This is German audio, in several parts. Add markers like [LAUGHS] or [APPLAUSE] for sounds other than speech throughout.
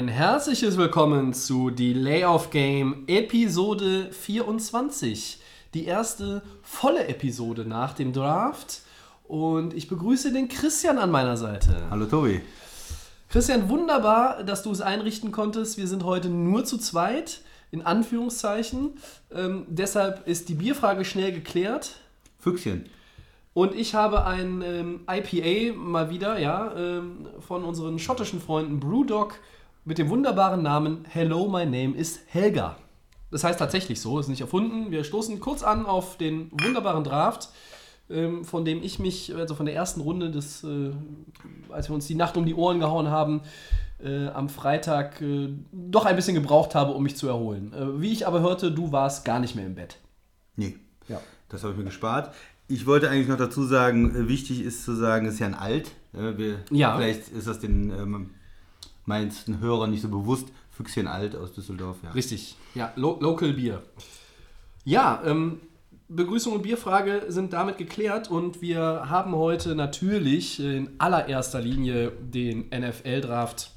Ein herzliches Willkommen zu Delay of Game Episode 24. Die erste volle Episode nach dem Draft. Und ich begrüße den Christian an meiner Seite. Hallo Tobi. Christian, wunderbar, dass du es einrichten konntest. Wir sind heute nur zu zweit, in Anführungszeichen. Ähm, deshalb ist die Bierfrage schnell geklärt. Füchschen. Und ich habe ein ähm, IPA mal wieder, ja, ähm, von unseren schottischen Freunden Brewdog mit dem wunderbaren Namen Hello, my name is Helga. Das heißt tatsächlich so, ist nicht erfunden. Wir stoßen kurz an auf den wunderbaren Draft, ähm, von dem ich mich, also von der ersten Runde des, äh, als wir uns die Nacht um die Ohren gehauen haben, äh, am Freitag äh, doch ein bisschen gebraucht habe, um mich zu erholen. Wie ich aber hörte, du warst gar nicht mehr im Bett. Nee, Ja. das habe ich mir gespart. Ich wollte eigentlich noch dazu sagen, wichtig ist zu sagen, es ist ja ein Alt. Ja, wir, Ja. Vielleicht ist das den ähm, meisten Hörern nicht so bewusst. Füchschen Alt aus Düsseldorf. Ja. Richtig, ja, Lo Local Bier. Ja, ähm, Begrüßung und Bierfrage sind damit geklärt und wir haben heute natürlich in allererster Linie den NFL-Draft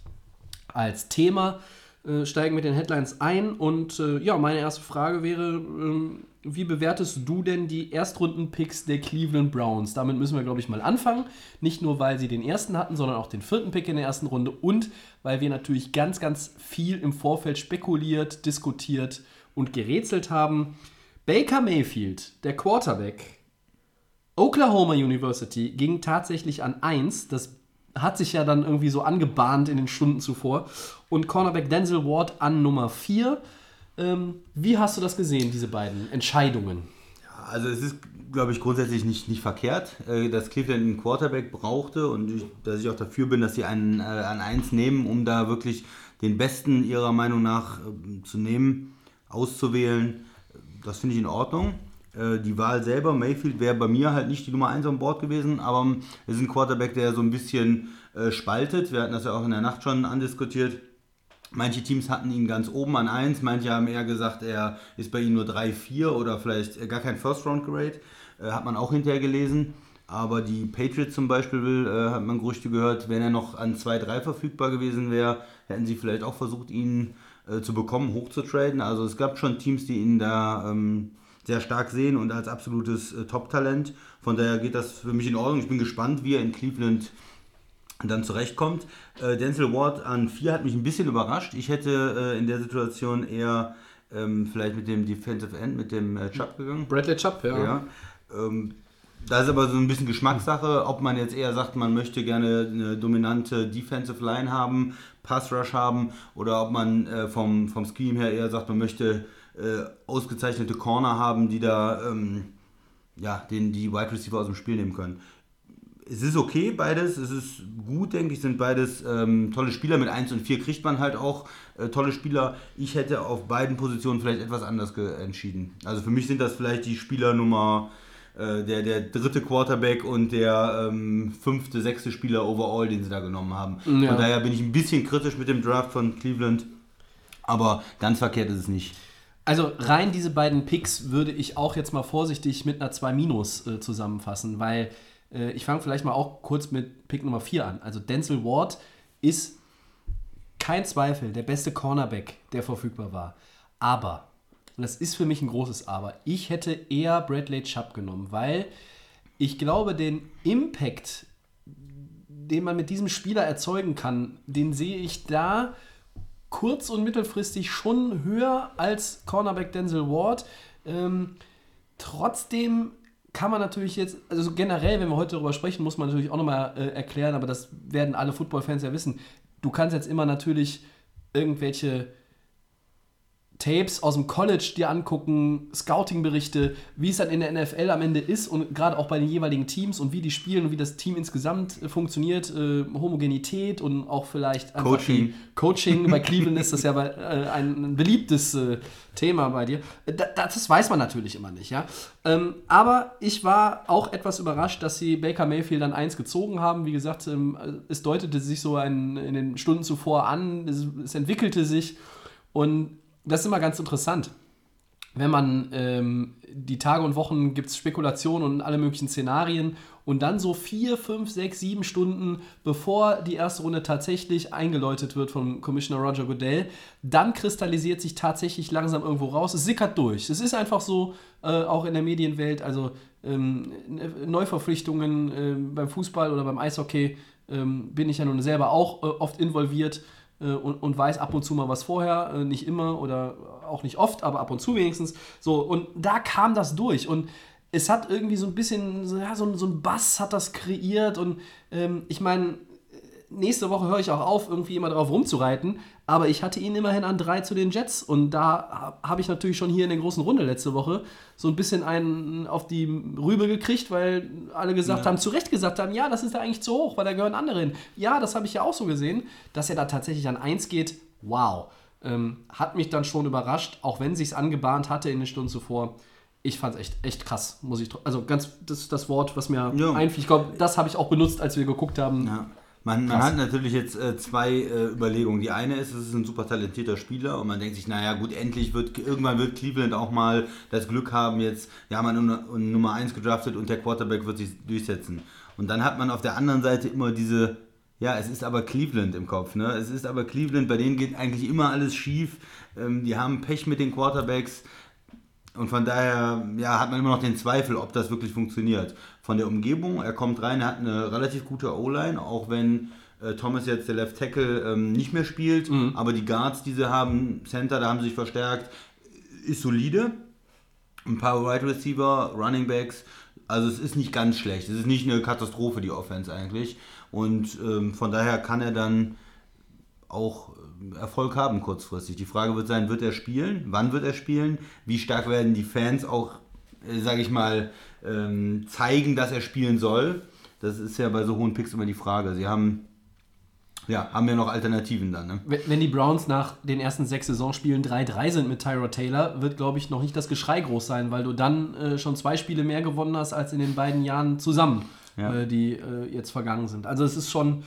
als Thema, äh, steigen mit den Headlines ein und äh, ja, meine erste Frage wäre, ähm, wie bewertest du denn die Erstrunden-Picks der Cleveland Browns? Damit müssen wir, glaube ich, mal anfangen. Nicht nur, weil sie den ersten hatten, sondern auch den vierten Pick in der ersten Runde und weil wir natürlich ganz, ganz viel im Vorfeld spekuliert, diskutiert und gerätselt haben. Baker Mayfield, der Quarterback, Oklahoma University ging tatsächlich an 1. Das hat sich ja dann irgendwie so angebahnt in den Stunden zuvor. Und Cornerback Denzel Ward an Nummer 4. Ähm, wie hast du das gesehen, diese beiden Entscheidungen? Also es ist, glaube ich, grundsätzlich nicht, nicht verkehrt, äh, dass Cleveland einen Quarterback brauchte und ich, dass ich auch dafür bin, dass sie einen äh, an eins nehmen, um da wirklich den Besten ihrer Meinung nach äh, zu nehmen, auszuwählen. Das finde ich in Ordnung. Äh, Die Wahl selber, Mayfield, wäre bei mir halt nicht die Nummer 1 an Bord gewesen, aber ähm, es ist ein Quarterback, der so ein bisschen äh, spaltet. Wir hatten das ja auch in der Nacht schon andiskutiert. Manche Teams hatten ihn ganz oben an 1, manche haben eher gesagt, er ist bei ihnen nur 3, 4 oder vielleicht äh, gar kein First-Round-Grade. Äh, hat man auch hinterher gelesen. Aber die Patriots zum Beispiel, äh, hat man Gerüchte gehört, wenn er noch an 2, 3 verfügbar gewesen wäre, hätten sie vielleicht auch versucht, ihn äh, zu bekommen, hochzutraden. Also es gab schon Teams, die ihn da ähm, sehr stark sehen und als absolutes äh, Top-Talent. Von daher geht das für mich in Ordnung. Ich bin gespannt, wie er in Cleveland dann zurechtkommt. Äh, Denzel Ward an 4 hat mich ein bisschen überrascht. Ich hätte äh, in der Situation eher ähm, vielleicht mit dem Defensive End, mit dem äh, Chubb gegangen. Bradley Chubb, ja. Ja. Ähm, da ist aber so ein bisschen Geschmackssache, ob man jetzt eher sagt, man möchte gerne eine dominante Defensive Line haben, Pass Rush haben, oder ob man äh, vom, vom Scheme her eher sagt, man möchte äh, ausgezeichnete Corner haben, die da ähm, ja, den, die Wide Receiver aus dem Spiel nehmen können. Es ist okay, beides. Es ist gut, denke ich, sind beides ähm, tolle Spieler. Mit 1 und 4 kriegt man halt auch äh, tolle Spieler. Ich hätte auf beiden Positionen vielleicht etwas anders entschieden. Also für mich sind das vielleicht die Spieler Nummer, äh, der, der dritte Quarterback und der ähm, fünfte, sechste Spieler overall, den sie da genommen haben. Ja. Von daher bin ich ein bisschen kritisch mit dem Draft von Cleveland. Aber ganz verkehrt ist es nicht. Also rein diese beiden Picks würde ich auch jetzt mal vorsichtig mit einer 2 Minus äh, zusammenfassen, weil äh, ich fange vielleicht mal auch kurz mit Pick Nummer 4 an. Also Denzel Ward ist kein Zweifel der beste Cornerback, der verfügbar war. Aber, und das ist für mich ein großes Aber, ich hätte eher Bradley Chubb genommen, weil ich glaube, den Impact, den man mit diesem Spieler erzeugen kann, den sehe ich da kurz- und mittelfristig schon höher als Cornerback Denzel Ward. Ähm, trotzdem kann man natürlich jetzt, also generell, wenn wir heute darüber sprechen, muss man natürlich auch nochmal äh, erklären, aber das werden alle Football-Fans ja wissen. Du kannst jetzt immer natürlich irgendwelche Tapes aus dem College dir angucken, Scouting-Berichte, wie es dann in der NFL am Ende ist und gerade auch bei den jeweiligen Teams und wie die spielen und wie das Team insgesamt äh, funktioniert, äh, Homogenität und auch vielleicht Coaching. Coaching. Bei Cleveland ist das ja bei, äh, ein beliebtes äh, Thema bei dir. Äh, Da, das weiß man natürlich immer nicht, ja. Ähm, aber ich war auch etwas überrascht, dass sie Baker Mayfield dann eins gezogen haben. Wie gesagt, ähm, es deutete sich so ein, in den Stunden zuvor an, es, es entwickelte sich und das ist immer ganz interessant. Wenn man ähm, die Tage und Wochen gibt es Spekulationen und alle möglichen Szenarien und dann so vier, fünf, sechs, sieben Stunden bevor die erste Runde tatsächlich eingeläutet wird von Commissioner Roger Goodell, dann kristallisiert sich tatsächlich langsam irgendwo raus. Es sickert durch. Es ist einfach so, äh, auch in der Medienwelt, also ähm, Neuverpflichtungen äh, beim Fußball oder beim Eishockey ähm, bin ich ja nun selber auch äh, oft involviert und, und weiß ab und zu mal was vorher, äh, nicht immer oder auch nicht oft, aber ab und zu wenigstens. So, und da kam das durch. Und es hat irgendwie so ein bisschen, so, ja, so, ein- so ein Bass hat das kreiert. Und ähm, ich meine, nächste Woche höre ich auch auf, irgendwie immer drauf rumzureiten, aber ich hatte ihn immerhin an drei zu den Jets und da ha- habe ich natürlich schon hier in der großen Runde letzte Woche so ein bisschen einen auf die Rübe gekriegt, weil alle gesagt haben, zu Recht gesagt haben, ja, das ist da eigentlich zu hoch, weil da gehören andere hin. Ja, das habe ich ja auch so gesehen, dass er da tatsächlich an eins geht, wow. Ähm, hat mich dann schon überrascht, auch wenn sich's angebahnt hatte in den Stunden zuvor. Ich fand es echt, echt krass, muss ich. Also ganz, das das Wort, was mir Ja. einfiel. Ich glaube, das habe ich auch benutzt, als wir geguckt haben. Ja. Man, man hat natürlich jetzt äh, zwei äh, Überlegungen. Die eine ist, es ist ein super talentierter Spieler und man denkt sich, naja gut, endlich wird, irgendwann wird Cleveland auch mal das Glück haben, jetzt, ja, man Nummer- Nummer 1 gedraftet und der Quarterback wird sich durchsetzen. Und dann hat man auf der anderen Seite immer diese, ja, es ist aber Cleveland im Kopf, ne? Es ist aber Cleveland, bei denen geht eigentlich immer alles schief. Ähm, die haben Pech mit den Quarterbacks. Und von daher ja, hat man immer noch den Zweifel, ob das wirklich funktioniert. Von der Umgebung, er kommt rein, er hat eine relativ gute O-Line, auch wenn äh, Thomas jetzt der Left Tackle ähm, nicht mehr spielt. Aber die Guards, die sie haben, Center, da haben sie sich verstärkt, ist solide. Ein paar Wide Receiver, Running Backs. Also es ist nicht ganz schlecht. Es ist nicht eine Katastrophe, die Offense eigentlich. Und ähm, von daher kann er dann auch äh, Erfolg haben kurzfristig. Die Frage wird sein, wird er spielen? Wann wird er spielen? Wie stark werden die Fans auch, äh, sage ich mal, ähm, zeigen, dass er spielen soll? Das ist ja bei so hohen Picks immer die Frage. Sie haben ja, haben ja noch Alternativen dann. Ne? Wenn die Browns nach den ersten sechs Saisonspielen 3-3 sind mit Tyra Taylor, wird, glaube ich, noch nicht das Geschrei groß sein, weil du dann äh, schon zwei Spiele mehr gewonnen hast als in den beiden Jahren zusammen, Ja. äh, die äh, jetzt vergangen sind. Also es ist schon.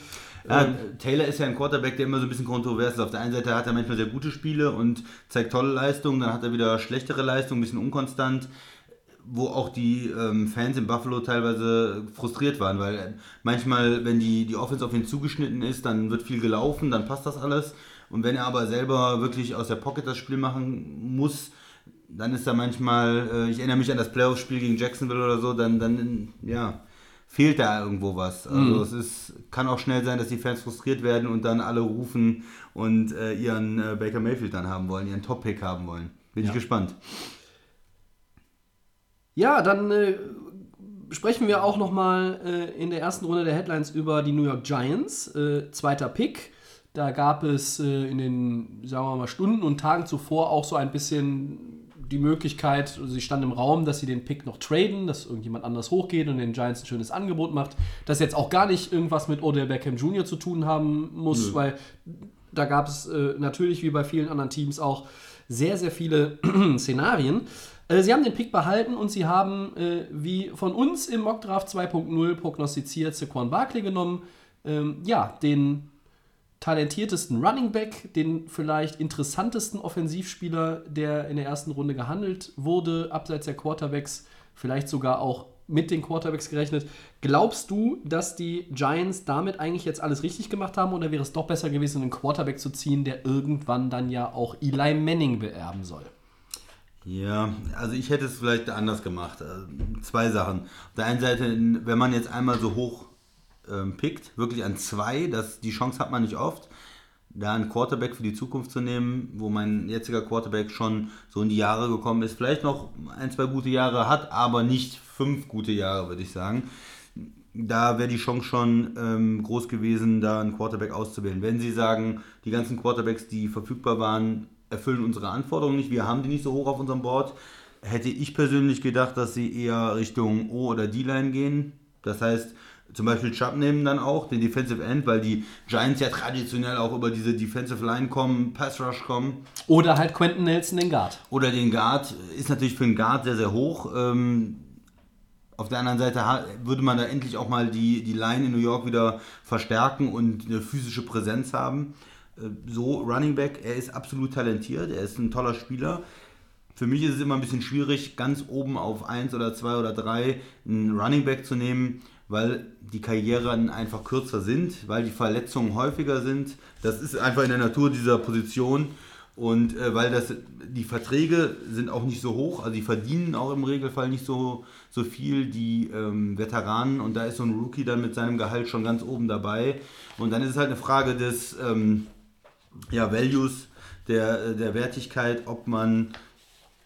Ja, Taylor ist ja ein Quarterback, der immer so ein bisschen kontrovers ist. Auf der einen Seite hat er manchmal sehr gute Spiele und zeigt tolle Leistungen, dann hat er wieder schlechtere Leistungen, ein bisschen unkonstant, wo auch die ähm, Fans in Buffalo teilweise frustriert waren, weil manchmal, wenn die, die Offense auf ihn zugeschnitten ist, dann wird viel gelaufen, dann passt das alles. Und wenn er aber selber wirklich aus der Pocket das Spiel machen muss, dann ist da manchmal, äh, ich erinnere mich an das Playoff-Spiel gegen Jacksonville oder so, dann, dann ja, fehlt da irgendwo was. Also es ist, kann auch schnell sein, dass die Fans frustriert werden und dann alle rufen und äh, ihren äh, Baker Mayfield dann haben wollen, ihren Top-Pick haben wollen. Bin ich gespannt. Ja, dann äh, sprechen wir auch nochmal äh, in der ersten Runde der Headlines über die New York Giants. Äh, zweiter Pick. Da gab es äh, in den, sagen wir mal, Stunden und Tagen zuvor auch so ein bisschen die Möglichkeit, also sie stand im Raum, dass sie den Pick noch traden, dass irgendjemand anders hochgeht und den Giants ein schönes Angebot macht. Das jetzt auch gar nicht irgendwas mit Odell Beckham Jr. zu tun haben muss, weil da gab es äh, natürlich wie bei vielen anderen Teams auch sehr, sehr viele [CLEARS THROAT] Szenarien. Äh, sie haben den Pick behalten und sie haben, äh, wie von uns im Mockdraft 2.0 prognostiziert, Saquon Barkley genommen. Ähm, ja, den talentiertesten Running Back, den vielleicht interessantesten Offensivspieler, der in der ersten Runde gehandelt wurde, abseits der Quarterbacks, vielleicht sogar auch mit den Quarterbacks gerechnet. Glaubst du, dass die Giants damit eigentlich jetzt alles richtig gemacht haben oder wäre es doch besser gewesen, einen Quarterback zu ziehen, der irgendwann dann ja auch Eli Manning beerben soll? Ja, also ich hätte es vielleicht anders gemacht. Äh, Zwei Sachen. Auf der einen Seite, wenn man jetzt einmal so hoch ähm, pickt, wirklich an zwei, das, die Chance hat man nicht oft, da einen Quarterback für die Zukunft zu nehmen, wo mein jetziger Quarterback schon so in die Jahre gekommen ist, vielleicht noch ein, zwei gute Jahre hat, aber nicht fünf gute Jahre, würde ich sagen. Da wäre die Chance schon ähm, groß gewesen, da einen Quarterback auszuwählen. Wenn Sie sagen, die ganzen Quarterbacks, die verfügbar waren, erfüllen unsere Anforderungen nicht. Wir haben die nicht so hoch auf unserem Board. Hätte ich persönlich gedacht, dass sie eher Richtung O- oder D-Line gehen. Das heißt, zum Beispiel Chubb nehmen dann auch, den Defensive End, weil die Giants ja traditionell auch über diese Defensive Line kommen, Pass Rush kommen. Oder halt Quentin Nelson den Guard. Oder den Guard, ist natürlich für einen Guard sehr, sehr hoch. Ähm, auf der anderen Seite würde man da endlich auch mal die, die Line in New York wieder verstärken und eine physische Präsenz haben. Äh, So, Running Back, er ist absolut talentiert, er ist ein toller Spieler. Für mich ist es immer ein bisschen schwierig, ganz oben auf 1 oder 2 oder 3 einen Running Back zu nehmen, weil die Karrieren einfach kürzer sind, weil die Verletzungen häufiger sind. Das ist einfach in der Natur dieser Position. Und äh, weil das, die Verträge sind auch nicht so hoch, also die verdienen auch im Regelfall nicht so, so viel, die ähm, Veteranen. Und da ist so ein Rookie dann mit seinem Gehalt schon ganz oben dabei. Und dann ist es halt eine Frage des ähm, ja, Values, der, der Wertigkeit, ob man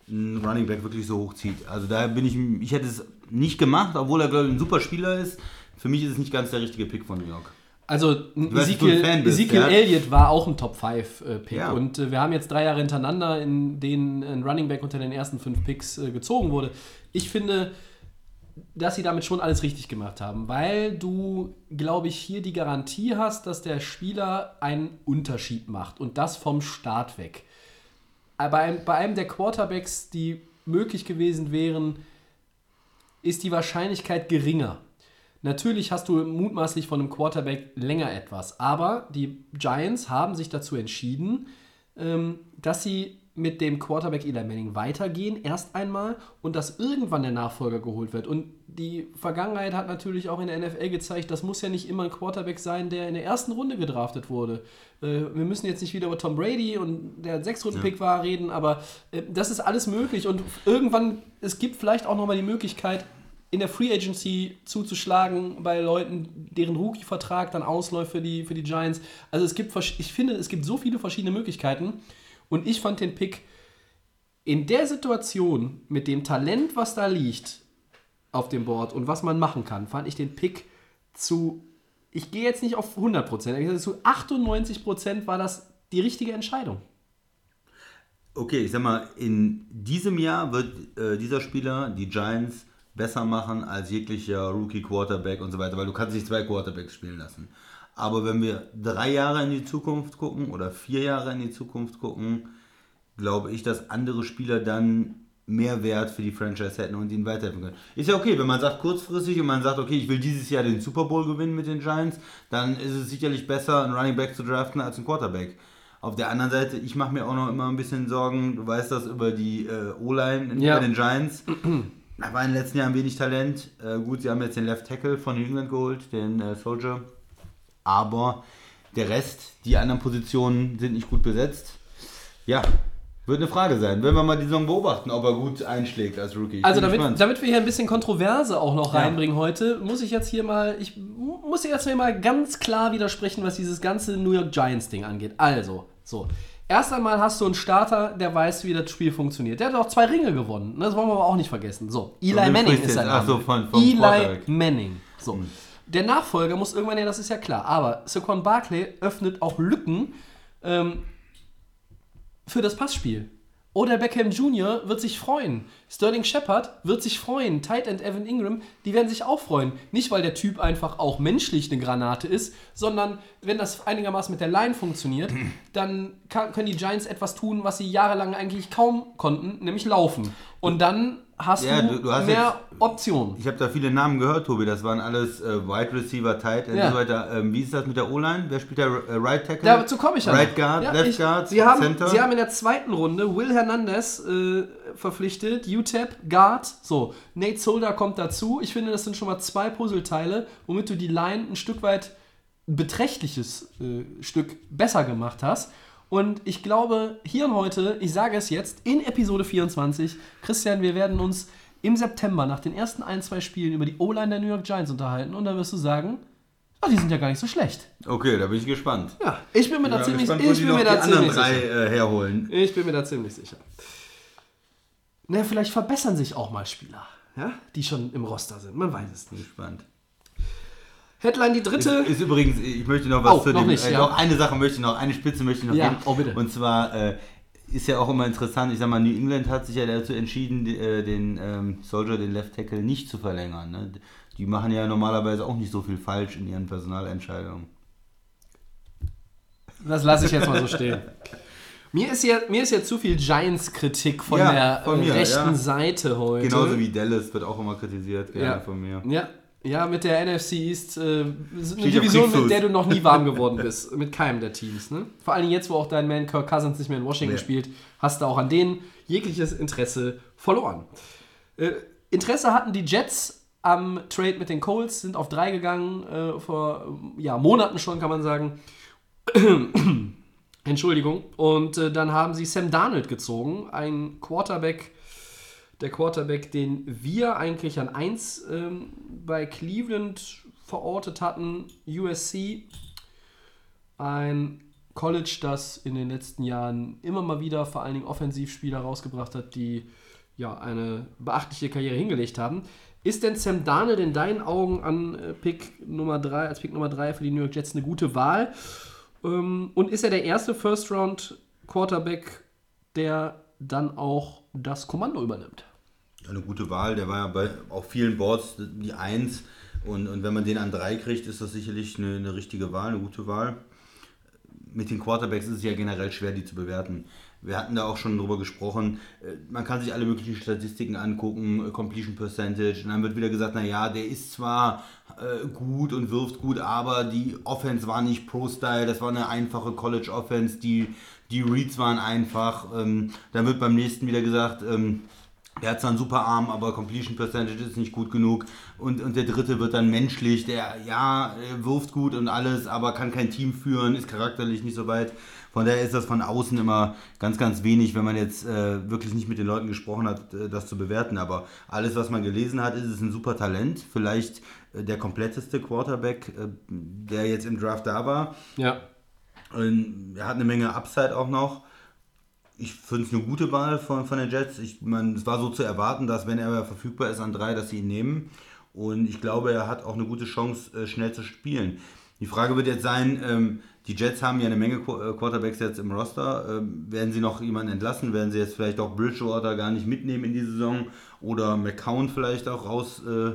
einen Running Back wirklich so hoch zieht. Also da bin ich, ich hätte es nicht gemacht, obwohl er glaube ich ein super Spieler ist. Für mich ist es nicht ganz der richtige Pick von New York. Also Ezekiel, Ezekiel? Elliott war auch ein Top 5 äh, Pick Ja. und äh, wir haben jetzt drei Jahre hintereinander, in denen ein Running Back unter den ersten fünf Picks äh, gezogen wurde. Ich finde, dass sie damit schon alles richtig gemacht haben, weil du, glaube ich, hier die Garantie hast, dass der Spieler einen Unterschied macht und das vom Start weg. Aber bei einem, bei einem der Quarterbacks, die möglich gewesen wären, ist die Wahrscheinlichkeit geringer. Natürlich hast du mutmaßlich von einem Quarterback länger etwas, aber die Giants haben sich dazu entschieden, ähm, dass sie mit dem Quarterback Eli Manning weitergehen, erst einmal, und dass irgendwann der Nachfolger geholt wird. Und die Vergangenheit hat natürlich auch in der NFL gezeigt, das muss ja nicht immer ein Quarterback sein, der in der ersten Runde gedraftet wurde. Äh, wir müssen jetzt nicht wieder über Tom Brady und der Sechs-Runden-Pick war reden, aber äh, das ist alles möglich. Und irgendwann, es gibt vielleicht auch nochmal die Möglichkeit, in der Free Agency zuzuschlagen bei Leuten, deren Rookie-Vertrag dann ausläuft für die, für die Giants. Also es gibt, ich finde, es gibt so viele verschiedene Möglichkeiten. Und ich fand den Pick in der Situation mit dem Talent, was da liegt auf dem Board und was man machen kann, fand ich den Pick zu, ich gehe jetzt nicht auf 100%, ich sage, zu 98% war das die richtige Entscheidung. Okay, ich sag mal, in diesem Jahr wird äh, dieser Spieler die Giants besser machen als jeglicher Rookie Quarterback und so weiter, weil du kannst nicht zwei Quarterbacks spielen lassen. Aber wenn wir drei Jahre in die Zukunft gucken oder vier Jahre in die Zukunft gucken, glaube ich, dass andere Spieler dann mehr Wert für die Franchise hätten und ihn weiterhelfen können. Ist ja okay, wenn man sagt kurzfristig und man sagt, okay, ich will dieses Jahr den Super Bowl gewinnen mit den Giants, dann ist es sicherlich besser, einen Running Back zu draften als einen Quarterback. Auf der anderen Seite, ich mache mir auch noch immer ein bisschen Sorgen, du weißt das über die äh, O-Line Ja. bei den Giants. Da war in den letzten Jahren wenig Talent. Äh, gut, sie haben jetzt den Left Tackle von New England geholt, den äh, Soldier. Aber der Rest, die anderen Positionen sind nicht gut besetzt. Ja, wird eine Frage sein. Wenn wir mal die Saison beobachten, ob er gut einschlägt als Rookie. Also damit, gespannt. damit wir hier ein bisschen Kontroverse auch noch Ja. reinbringen heute, muss ich jetzt hier mal, ich mu- muss jetzt hier mal ganz klar widersprechen, was dieses ganze New York Giants Ding angeht. Also, so. Erst einmal hast du einen Starter, der weiß, wie das Spiel funktioniert. Der hat auch zwei Ringe gewonnen. ne? Das wollen wir aber auch nicht vergessen. So, Eli Manning ist? Ach Name. so, von- vom Eli. Manning. So. Der Nachfolger muss irgendwann her, das ist ja klar. Aber Saquon Barkley öffnet auch Lücken ähm, für das Passspiel. Oder Beckham Jr. wird sich freuen. Sterling Shepard wird sich freuen. Tight End Evan Ingram, die werden sich auch freuen. Nicht, weil der Typ einfach auch menschlich eine Granate ist, sondern wenn das einigermaßen mit der Line funktioniert, [CLEARS THROAT] dann kann, können die Giants etwas tun, was sie jahrelang eigentlich kaum konnten, nämlich laufen. Und dann hast Ja, du, du- hast mehr Optionen. Ich habe da viele Namen gehört, Tobi. Das waren alles äh, Wide Receiver, Tight End Ja. und so weiter. Ähm, wie ist das mit der O-Line? Wer spielt der äh, Right Tackle? Dazu komme ich ja. Right. Guard, Ja, Left ich, Guard, Sie haben, Center. Sie haben in der zweiten Runde Will Hernandez äh, verpflichtet, UTEP, Guard. So, Nate Solder kommt dazu. Ich finde, das sind schon mal zwei Puzzleteile, womit du die Line ein Stück weit ein beträchtliches äh, Stück besser gemacht hast. Und ich glaube, hier und heute, ich sage es jetzt, in Episode 24, Christian, wir werden uns im September nach den ersten ein, zwei Spielen über die O-Line der New York Giants unterhalten und dann wirst du sagen, ah, die sind ja gar nicht so schlecht. Okay, da bin ich gespannt. Ja, ich bin mir da ziemlich, gespannt, ich bin mir da ziemlich drei sicher. äh, herholen. Ich bin mir da ziemlich sicher. Naja, vielleicht verbessern sich auch mal Spieler, ja, die schon im Roster sind. Man weiß es Bin nicht. gespannt. Headline die dritte. Ist, ist übrigens, ich möchte noch was Oh, zu noch dem. nicht, äh, ja. Doch, eine Sache möchte ich noch, eine Spitze möchte ich noch Ja, geben. oh, bitte. Und zwar, äh, ist ja auch immer interessant. Ich sag mal, New England hat sich ja dazu entschieden, die, äh, den ähm, Soldier, den Left Tackle, nicht zu verlängern. Ne? Die machen ja normalerweise auch nicht so viel falsch in ihren Personalentscheidungen. Das lasse ich jetzt mal so stehen. Mir ist ja, mir ist ja zu viel Giants-Kritik von Ja, der von mir, rechten ja. Seite heute. Genauso wie Dallas wird auch immer kritisiert, gerne ja. von mir. Ja, ja, mit der NFC East äh, ist eine Division, mit der du noch nie warm geworden [LAUGHS] bist. mit keinem der Teams. Ne? Vor allem jetzt, wo auch dein Man Kirk Cousins nicht mehr in Washington Nee. spielt, hast du auch an denen jegliches Interesse verloren. Äh, Interesse hatten die Jets am Trade mit den Colts, sind auf drei gegangen, äh, vor ja, Monaten schon, kann man sagen. [CLEARS THROAT] Entschuldigung. Und äh, dann haben sie Sam Darnold gezogen, ein Quarterback, der Quarterback, den wir eigentlich an 1 ähm, bei Cleveland verortet hatten, USC. Ein College, das in den letzten Jahren immer mal wieder vor allen Dingen Offensivspieler rausgebracht hat, die ja eine beachtliche Karriere hingelegt haben. Ist denn Sam Darnold in deinen Augen an äh, Pick Nummer 3, als Pick Nummer 3 für die New York Jets eine gute Wahl? Ähm, und ist er der erste First-Round-Quarterback, der dann auch das Kommando übernimmt? Eine gute Wahl. Der war ja bei auf vielen Boards die Eins. Und, und wenn man den an drei kriegt, ist das sicherlich eine, eine richtige Wahl, eine gute Wahl. Mit den Quarterbacks ist es ja generell schwer, die zu bewerten. Wir hatten da auch schon drüber gesprochen. Äh, Man kann sich alle möglichen Statistiken angucken, äh, Completion Percentage. Und dann wird wieder gesagt, naja, der ist zwar äh, gut und wirft gut, aber die Offense war nicht Pro-Style. Das war eine einfache College-Offense. Die, die Reads waren einfach. Ähm, Dann wird beim nächsten wieder gesagt, ähm, der hat zwar einen super Arm, aber Completion Percentage ist nicht gut genug. Und, und der dritte wird dann menschlich, der ja, wirft gut und alles, aber kann kein Team führen, ist charakterlich nicht so weit. Von daher ist das von außen immer ganz, ganz wenig, wenn man jetzt äh, wirklich nicht mit den Leuten gesprochen hat, äh, das zu bewerten. Aber alles, was man gelesen hat, ist es ein super Talent. Vielleicht äh, der kompletteste Quarterback, äh, der jetzt im Draft da war. Ja. Ähm, Er hat eine Menge Upside auch noch. Ich finde es eine gute Wahl von, von den Jets. Ich meine, es war so zu erwarten, dass wenn er verfügbar ist an drei, dass sie ihn nehmen. Und ich glaube, er hat auch eine gute Chance, äh, schnell zu spielen. Die Frage wird jetzt sein, ähm, die Jets haben ja eine Menge äh, Quarterbacks jetzt im Roster. Ähm, werden sie noch jemanden entlassen? Werden sie jetzt vielleicht auch Bridgewater gar nicht mitnehmen in die Saison? Oder McCown vielleicht auch raus, äh,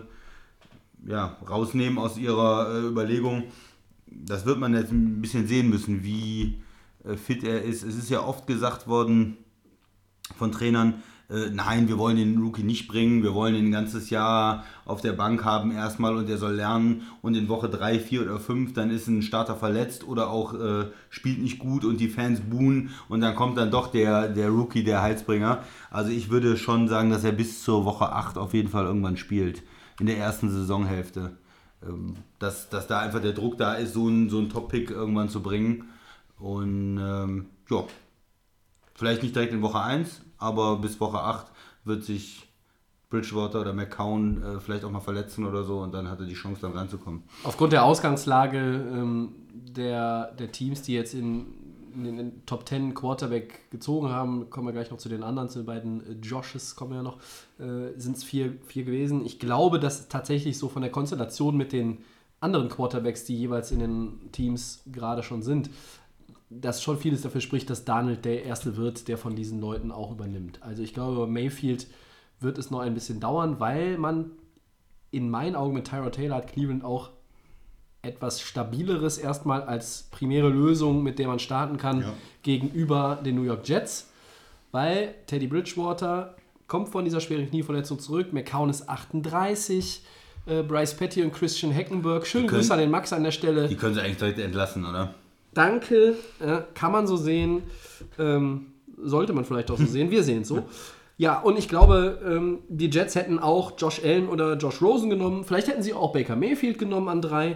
ja, rausnehmen aus ihrer äh, Überlegung? das wird man jetzt ein bisschen sehen müssen, wie fit er ist. Es ist ja oft gesagt worden von Trainern, äh, nein, wir wollen den Rookie nicht bringen, wir wollen ihn ein ganzes Jahr auf der Bank haben erstmal und er soll lernen und in Woche 3, 4 oder 5 dann ist ein Starter verletzt oder auch äh, spielt nicht gut und die Fans buhen und dann kommt dann doch der, der Rookie, der Heilsbringer. Also ich würde schon sagen, dass er bis zur Woche 8 auf jeden Fall irgendwann spielt, in der ersten Saisonhälfte ähm, dass, dass da einfach der Druck da ist, so einen so einen Top-Pick irgendwann zu bringen. Und ähm, ja, vielleicht nicht direkt in Woche 1, aber bis Woche 8 wird sich Bridgewater oder McCown äh, vielleicht auch mal verletzen oder so und dann hat er die Chance, dann ranzukommen. Aufgrund der Ausgangslage ähm, der, der Teams, die jetzt in, in den Top 10 Quarterback gezogen haben, kommen wir gleich noch zu den anderen, zu den beiden äh, Joshes kommen ja noch, äh, sind es vier, vier gewesen. Ich glaube, dass tatsächlich so von der Konstellation mit den anderen Quarterbacks, die jeweils in den Teams gerade schon sind, dass schon vieles dafür spricht, dass Daniel der Erste wird, der von diesen Leuten auch übernimmt. Also ich glaube, bei Mayfield wird es noch ein bisschen dauern, weil man in meinen Augen mit Tyrod Taylor hat Cleveland auch etwas stabileres erstmal als primäre Lösung, mit der man starten kann, Ja. gegenüber den New York Jets. Weil Teddy Bridgewater kommt von dieser schweren Knieverletzung zurück. McCown ist 38. Äh, Bryce Petty und Christian Heckenberg. Schönen können- Grüße an den Max an der Stelle. Die können sie eigentlich direkt entlassen, oder? Danke, äh, kann man so sehen. Ähm, sollte man vielleicht auch so [LAUGHS] sehen. Wir sehen es so. Ja, und ich glaube, ähm, die Jets hätten auch Josh Allen oder Josh Rosen genommen. Vielleicht hätten sie auch Baker Mayfield genommen an drei.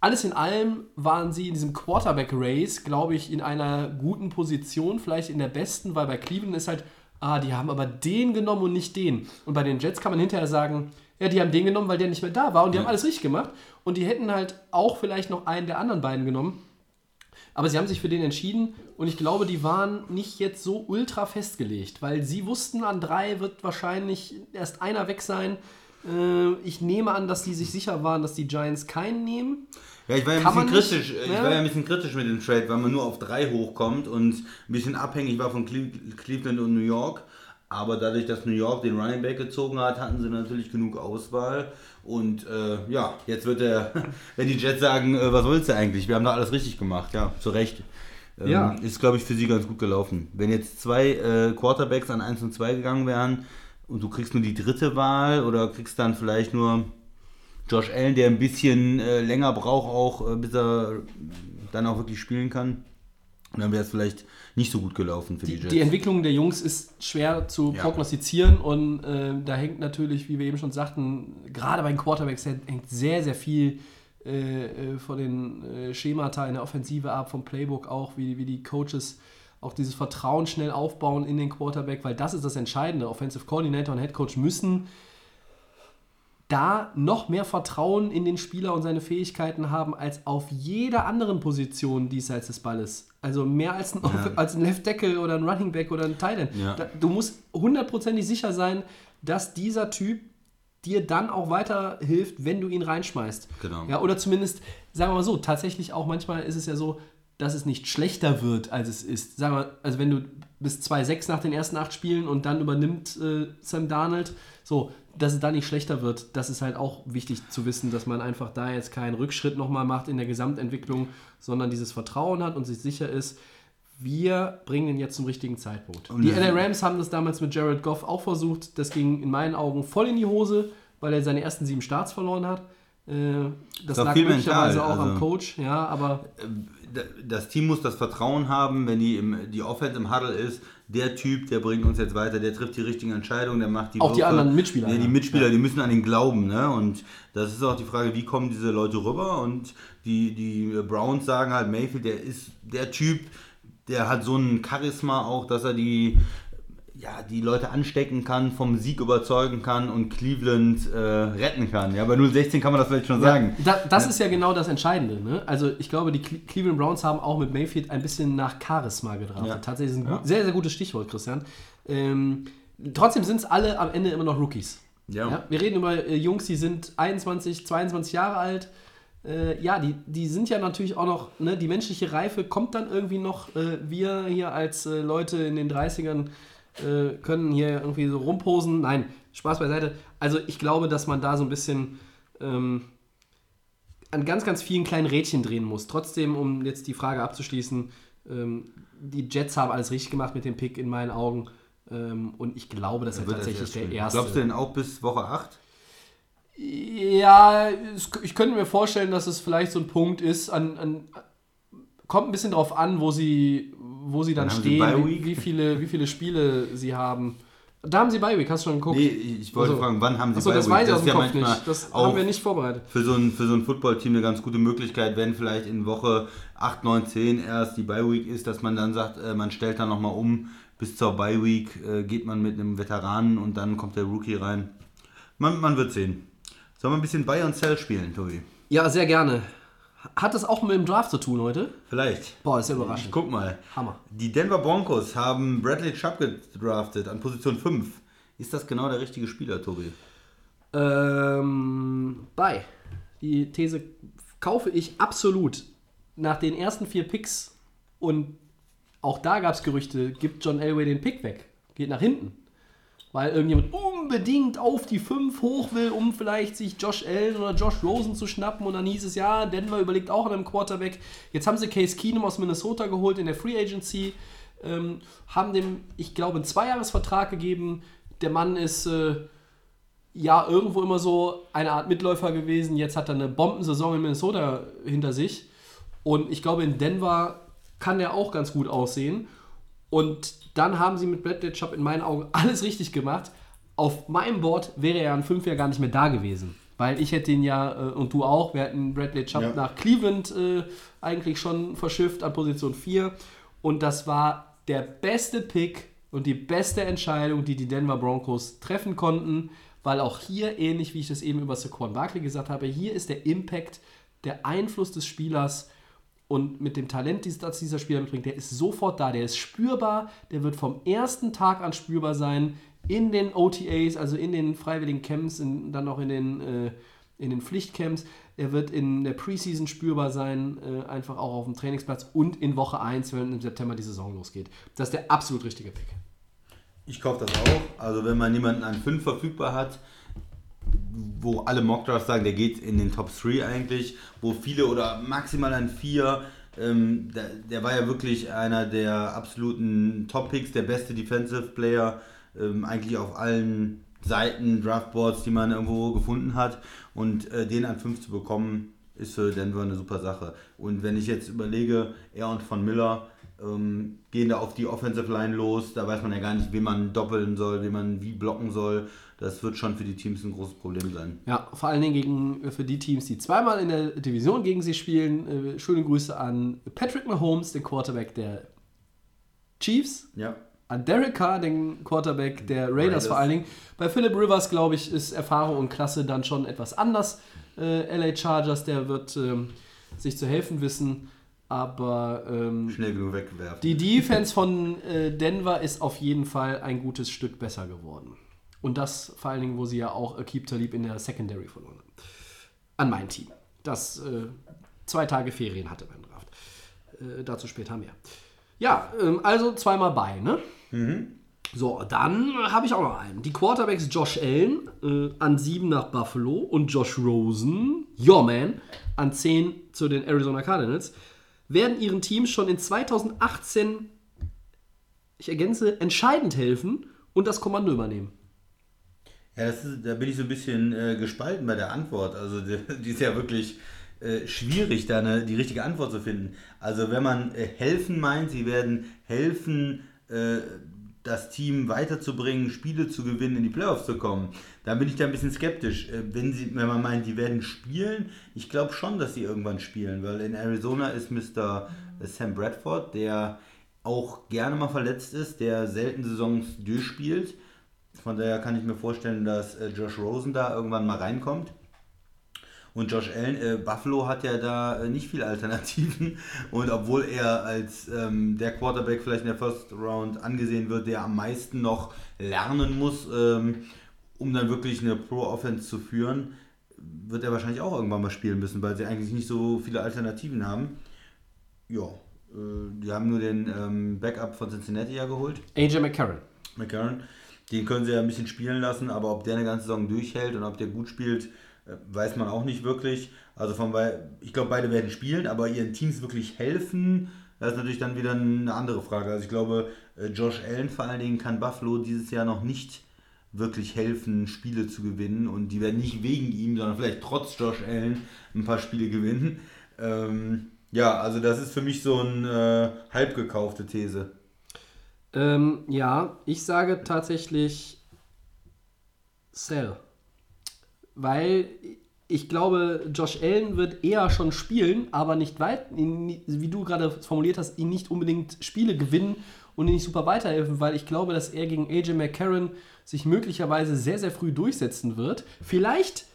Alles in allem waren sie in diesem Quarterback-Race, glaube ich, in einer guten Position, vielleicht in der besten, weil bei Cleveland ist halt, ah, die haben aber den genommen und nicht den. Und bei den Jets kann man hinterher sagen, ja, die haben den genommen, weil der nicht mehr da war und die haben alles richtig gemacht. Und die hätten halt auch vielleicht noch einen der anderen beiden genommen. Aber sie haben sich für den entschieden und ich glaube, die waren nicht jetzt so ultra festgelegt, weil sie wussten, an drei wird wahrscheinlich erst einer weg sein. Äh, ich nehme an, dass die sich sicher waren, dass die Giants keinen nehmen. Ja, ich war ja ein Kann bisschen man nicht, kritisch. Ich ne? war ja ein bisschen kritisch mit dem Trade, weil man nur auf drei hochkommt und ein bisschen abhängig war von Cle Cleveland und New York. Aber dadurch, dass New York den Running Back gezogen hat, hatten sie natürlich genug Auswahl. Und äh, ja, jetzt wird der, [LAUGHS] wenn die Jets sagen, äh, was willst du eigentlich? Wir haben da alles richtig gemacht. Ja, zu Recht. Ähm, Ja. Ist, glaube ich, für sie ganz gut gelaufen. Wenn jetzt zwei äh, Quarterbacks an 1 und 2 gegangen wären und du kriegst nur die dritte Wahl oder kriegst dann vielleicht nur Josh Allen, der ein bisschen äh, länger braucht, auch äh, bis er dann auch wirklich spielen kann. Und dann wäre es vielleicht nicht so gut gelaufen für die, Die, Jets. die Entwicklung der Jungs ist schwer zu Ja. prognostizieren und äh, da hängt natürlich, wie wir eben schon sagten, gerade bei den Quarterbacks hängt sehr, sehr viel äh, äh, von den äh, Schemata in der Offensive ab, vom Playbook auch, wie, wie die Coaches auch dieses Vertrauen schnell aufbauen in den Quarterback, weil das ist das Entscheidende. Offensive Coordinator und Head Coach müssen da noch mehr Vertrauen in den Spieler und seine Fähigkeiten haben als auf jeder anderen Position diesseits des Balles. Also mehr als ein, als ein Left Tackle oder ein Running Back oder ein Tight End. Ja. Du musst hundertprozentig sicher sein, dass dieser Typ dir dann auch weiterhilft, wenn du ihn reinschmeißt. Genau. Ja, oder zumindest, sagen wir mal so, tatsächlich auch manchmal ist es ja so, dass es nicht schlechter wird, als es ist. Sagen wir, also wenn du bis 2-6 nach den ersten acht Spielen und dann übernimmt äh, Sam Darnold, so, dass es da nicht schlechter wird, das ist halt auch wichtig zu wissen, dass man einfach da jetzt keinen Rückschritt nochmal macht in der Gesamtentwicklung, sondern dieses Vertrauen hat und sich sicher ist, wir bringen ihn jetzt zum richtigen Zeitpunkt. Und die das- LA Rams haben das damals mit Jared Goff auch versucht. Das ging in meinen Augen voll in die Hose, weil er seine ersten sieben Starts verloren hat. Äh, Das war lag möglicherweise mental, auch am also- Coach, ja, aber das Team muss das Vertrauen haben, wenn die, im, die Offense im Huddle ist, der Typ, der bringt uns jetzt weiter, der trifft die richtigen Entscheidungen, der macht die Auch die Würfe. anderen Mitspieler, Ja, die ja. Mitspieler, die müssen an ihn glauben. Ne? Und das ist auch die Frage, wie kommen diese Leute rüber? Und die, die Browns sagen halt, Mayfield, der ist der Typ, der hat so ein Charisma auch, dass er die, ja, die Leute anstecken kann, vom Sieg überzeugen kann und Cleveland äh, retten kann. Ja, bei 016 kann man das vielleicht schon sagen. da, das ist ja genau das Entscheidende. Ne? Also ich glaube, die Cle- Cleveland Browns haben auch mit Mayfield ein bisschen nach Charisma gedraftet. Ja. Tatsächlich ein Ja. gut, sehr, sehr gutes Stichwort, Christian. Ähm, trotzdem sind es alle am Ende immer noch Rookies. Ja. wir reden über äh, Jungs, die sind 21, 22 Jahre alt. Äh, ja, die, die sind ja natürlich auch noch, ne, die menschliche Reife kommt dann irgendwie noch. Äh, wir hier als äh, Leute in den 30ern äh, können hier irgendwie so rumposen. Nein, Spaß beiseite. Also ich glaube, dass man da so ein bisschen ähm, an ganz, ganz vielen kleinen Rädchen drehen muss. Trotzdem, um jetzt die Frage abzuschließen, ähm, die Jets haben alles richtig gemacht mit dem Pick in meinen Augen. Ähm, und ich glaube, dass er Wird tatsächlich der spielen. erste Glaubst du denn auch bis Woche 8? ja, ich könnte mir vorstellen, dass es vielleicht so ein Punkt ist, an, an, kommt ein bisschen drauf an, wo sie, wo sie dann, Dann stehen, wie, wie, viele, wie viele Spiele sie haben. Da haben sie Bye Week, hast du schon geguckt? Nee, ich wollte Achso. fragen, wann haben sie Achso, das Bye Week? weiß ich aus dem ja Kopf nicht. Das auch haben wir nicht vorbereitet. für so ein, für so ein Footballteam eine ganz gute Möglichkeit, wenn vielleicht in Woche 8, 9, 10 erst die Bye Week ist, dass man dann sagt, äh, man stellt dann nochmal um, bis zur Bye Week äh, geht man mit einem Veteranen und dann kommt der Rookie rein. Man, man wird sehen. Sollen wir ein bisschen Buy und Sell spielen, Tobi? Ja, sehr gerne. Hat das auch mit dem Draft zu tun heute? Vielleicht. Boah, ist ja überraschend. Guck mal. Hammer. Die Denver Broncos haben Bradley Chubb gedraftet an Position 5. Ist das genau der richtige Spieler, Tobi? Ähm, bei. Die These kaufe ich absolut. Nach den ersten vier Picks und auch da gab es Gerüchte, gibt John Elway den Pick weg. Geht nach hinten. Weil irgendjemand unbedingt auf die 5 hoch will, um vielleicht sich Josh Allen oder Josh Rosen zu schnappen. Und dann hieß es, ja, Denver überlegt auch an einem Quarterback. Jetzt haben sie Case Keenum aus Minnesota geholt in der Free Agency. Ähm, haben dem, ich glaube, einen Zweijahresvertrag gegeben. Der Mann ist äh, ja irgendwo immer so eine Art Mitläufer gewesen. Jetzt hat er eine Bombensaison in Minnesota hinter sich. Und ich glaube, in Denver kann der auch ganz gut aussehen. Und dann haben sie mit Bradley Chubb in meinen Augen alles richtig gemacht. Auf meinem Board wäre er in fünf Jahren gar nicht mehr da gewesen. Weil ich hätte ihn ja, äh, und du auch, wir hätten Bradley Chubb Ja. nach Cleveland äh, eigentlich schon verschifft an Position 4. Und das war der beste Pick und die beste Entscheidung, die die Denver Broncos treffen konnten. Weil auch hier, ähnlich wie ich das eben über Saquon Barkley gesagt habe, hier ist der Impact, der Einfluss des Spielers und mit dem Talent, das dieser Spieler mitbringt, der ist sofort da, der ist spürbar, der wird vom ersten Tag an spürbar sein. in den OTAs, also in den freiwilligen Camps, in, dann auch in den, äh, in den Pflichtcamps. Er wird in der Preseason spürbar sein, äh, einfach auch auf dem Trainingsplatz und in Woche 1, wenn im September die Saison losgeht. Das ist der absolut richtige Pick. Ich kaufe das auch. Also wenn man jemanden an 5 verfügbar hat, wo alle Mockdrafts sagen, der geht in den Top 3 eigentlich, wo viele oder maximal an 4, ähm, der, der, war ja wirklich einer der absoluten Top-Picks, der beste Defensive Player, ähm, eigentlich auf allen Seiten, Draftboards, die man irgendwo gefunden hat. Und äh, den an 5 zu bekommen, ist für Denver eine super Sache. Und wenn ich jetzt überlege, er und von Miller ähm, gehen da auf die Offensive Line los, da weiß man ja gar nicht, wie man doppeln soll, wie man wie blocken soll. Das wird schon für die Teams ein großes Problem sein. Ja, vor allen Dingen gegen, für die Teams, die zweimal in der Division gegen sie spielen. Äh, schöne Grüße an Patrick Mahomes, den Quarterback der Chiefs. Ja an Derek Carr, den Quarterback der Raiders, Raiders. vor allen Dingen. Bei Philip Rivers, glaube ich, ist Erfahrung und Klasse dann schon etwas anders. Äh, LA Chargers, der wird ähm, sich zu helfen wissen. Aber ähm, schnell genug wegwerfen. Die Defense von äh, Denver ist auf jeden Fall ein gutes Stück besser geworden. Und das vor allen Dingen, wo sie ja auch Akib Talib in der Secondary verloren haben. An mein Team. Das äh, zwei Tage Ferien hatte beim Draft. Äh, dazu später mehr. Ja, ähm, also zweimal bei, ne? Mhm. So, dann habe ich auch noch einen. Die Quarterbacks Josh Allen äh, an 7 nach Buffalo und Josh Rosen, your man, an 10 zu den Arizona Cardinals, werden ihren Teams schon in 2018, ich ergänze, entscheidend helfen und das Kommando übernehmen. Ja, ist, da bin ich so ein bisschen äh, gespalten bei der Antwort. Also die, die ist ja wirklich äh, schwierig, da eine, die richtige Antwort zu finden. Also wenn man äh, helfen meint, sie werden helfen, äh, das Team weiterzubringen, Spiele zu gewinnen, in die Playoffs zu kommen, dann bin ich da ein bisschen skeptisch. Äh, wenn, sie, wenn man meint, die werden spielen, ich glaube schon, dass sie irgendwann spielen, weil in Arizona ist Mr. Sam Bradford, der auch gerne mal verletzt ist, der selten Saisons durchspielt. Von daher kann ich mir vorstellen, dass äh, Josh Rosen da irgendwann mal reinkommt. Und Josh Allen, äh, Buffalo hat ja da äh, nicht viele Alternativen. [LAUGHS] Und obwohl er als ähm, der Quarterback vielleicht in der First Round angesehen wird, der am meisten noch lernen muss, ähm, um dann wirklich eine Pro-Offense zu führen, wird er wahrscheinlich auch irgendwann mal spielen müssen, weil sie eigentlich nicht so viele Alternativen haben. Ja, äh, die haben nur den ähm, Backup von Cincinnati ja geholt. AJ McCarron. McCarron. Den können sie ja ein bisschen spielen lassen, aber ob der eine ganze Saison durchhält und ob der gut spielt, äh, weiß man auch nicht wirklich. Also von ich glaube, beide werden spielen, aber ihren Teams wirklich helfen, das ist natürlich dann wieder eine andere Frage. Also ich glaube, äh, Josh Allen vor allen Dingen kann Buffalo dieses Jahr noch nicht wirklich helfen, Spiele zu gewinnen. Und die werden nicht wegen ihm, sondern vielleicht trotz Josh Allen ein paar Spiele gewinnen. Ähm, ja, also das ist für mich so eine äh, halb gekaufte These. Ähm, ja, ich sage tatsächlich Sell weil ich glaube, Josh Allen wird eher schon spielen, aber nicht weit, wie du gerade formuliert hast, ihn nicht unbedingt Spiele gewinnen und ihn nicht super weiterhelfen, weil ich glaube, dass er gegen AJ McCarron sich möglicherweise sehr, sehr früh durchsetzen wird. Vielleicht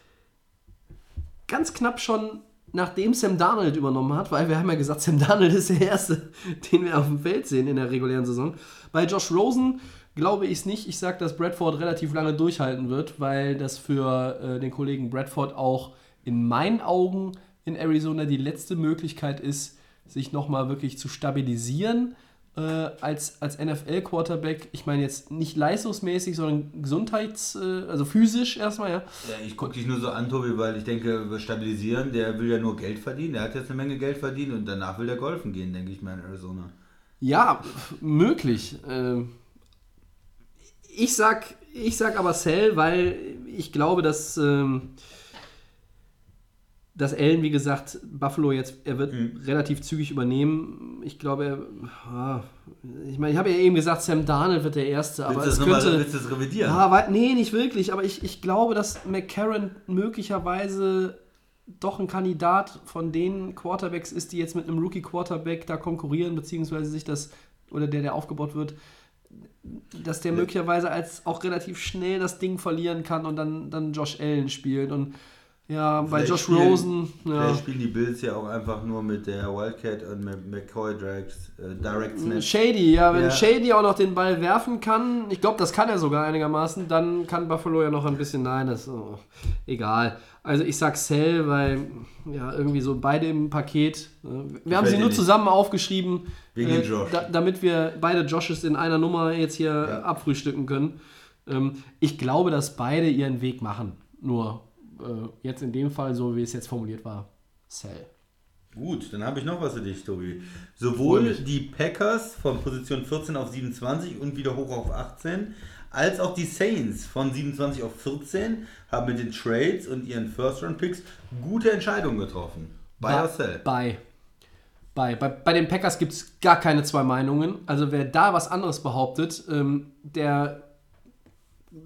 ganz knapp schon nachdem Sam Darnold übernommen hat, weil wir haben ja gesagt, Sam Darnold ist der Erste, den wir auf dem Feld sehen in der regulären Saison. Bei Josh Rosen glaube ich es nicht. Ich sage, dass Bradford relativ lange durchhalten wird, weil das für äh, den Kollegen Bradford auch in meinen Augen in Arizona die letzte Möglichkeit ist, sich nochmal wirklich zu stabilisieren äh, als, als NFL-Quarterback. Ich meine jetzt nicht leistungsmäßig, sondern gesundheits-, äh, also physisch erstmal, ja. Ja, ich gucke dich nur so an, Tobi, weil ich denke, stabilisieren, der will ja nur Geld verdienen. Der hat jetzt eine Menge Geld verdient und danach will der golfen gehen, denke ich mal, in Arizona. Ja, möglich. Ähm, ich sag, ich sag aber Cell, weil ich glaube, dass, ähm, dass Allen, wie gesagt, Buffalo jetzt, er wird mhm. relativ zügig übernehmen. Ich glaube, er, ah, ich meine, ich habe ja eben gesagt, Sam Darnold wird der Erste, aber willst es könnte... Mal, willst du das revidieren? Ah, weil, nee, nicht wirklich, aber ich, ich glaube, dass McCarron möglicherweise doch ein Kandidat von den Quarterbacks ist, die jetzt mit einem Rookie-Quarterback da konkurrieren, beziehungsweise sich das, oder der, der aufgebaut wird, dass der möglicherweise als auch relativ schnell das Ding verlieren kann und dann, dann Josh Allen spielt. Und Ja, bei Josh spielen- Rosen. Ja. Spielen die Bills ja auch einfach nur mit der Wildcat und mit McCoy Directs, äh, Direct Snap. Shady, ja, wenn Ja. Shady auch noch den Ball werfen kann, ich glaube, das kann er sogar einigermaßen, dann kann Buffalo ja noch ein bisschen, nein, das ist oh, egal. Also ich sag Sell, weil ja, irgendwie so beide im Paket. äh, Wir haben sie nur nicht. zusammen aufgeschrieben, äh, da, damit wir beide Joshes in einer Nummer jetzt hier Ja. abfrühstücken können. Ähm, ich glaube, dass beide ihren Weg machen. Nur äh, jetzt in dem Fall, so wie es jetzt formuliert war, Sell. Gut, dann habe ich noch was für dich, Tobi. Sowohl die Packers von Position 14 auf 27 und wieder hoch auf 18, als auch die Saints von 27 auf 14 haben mit den Trades und ihren First-Round-Picks gute Entscheidungen getroffen. Buy or sell. Bei. Bei, bei, bei den Packers gibt es gar keine zwei Meinungen. Also wer da was anderes behauptet, ähm, der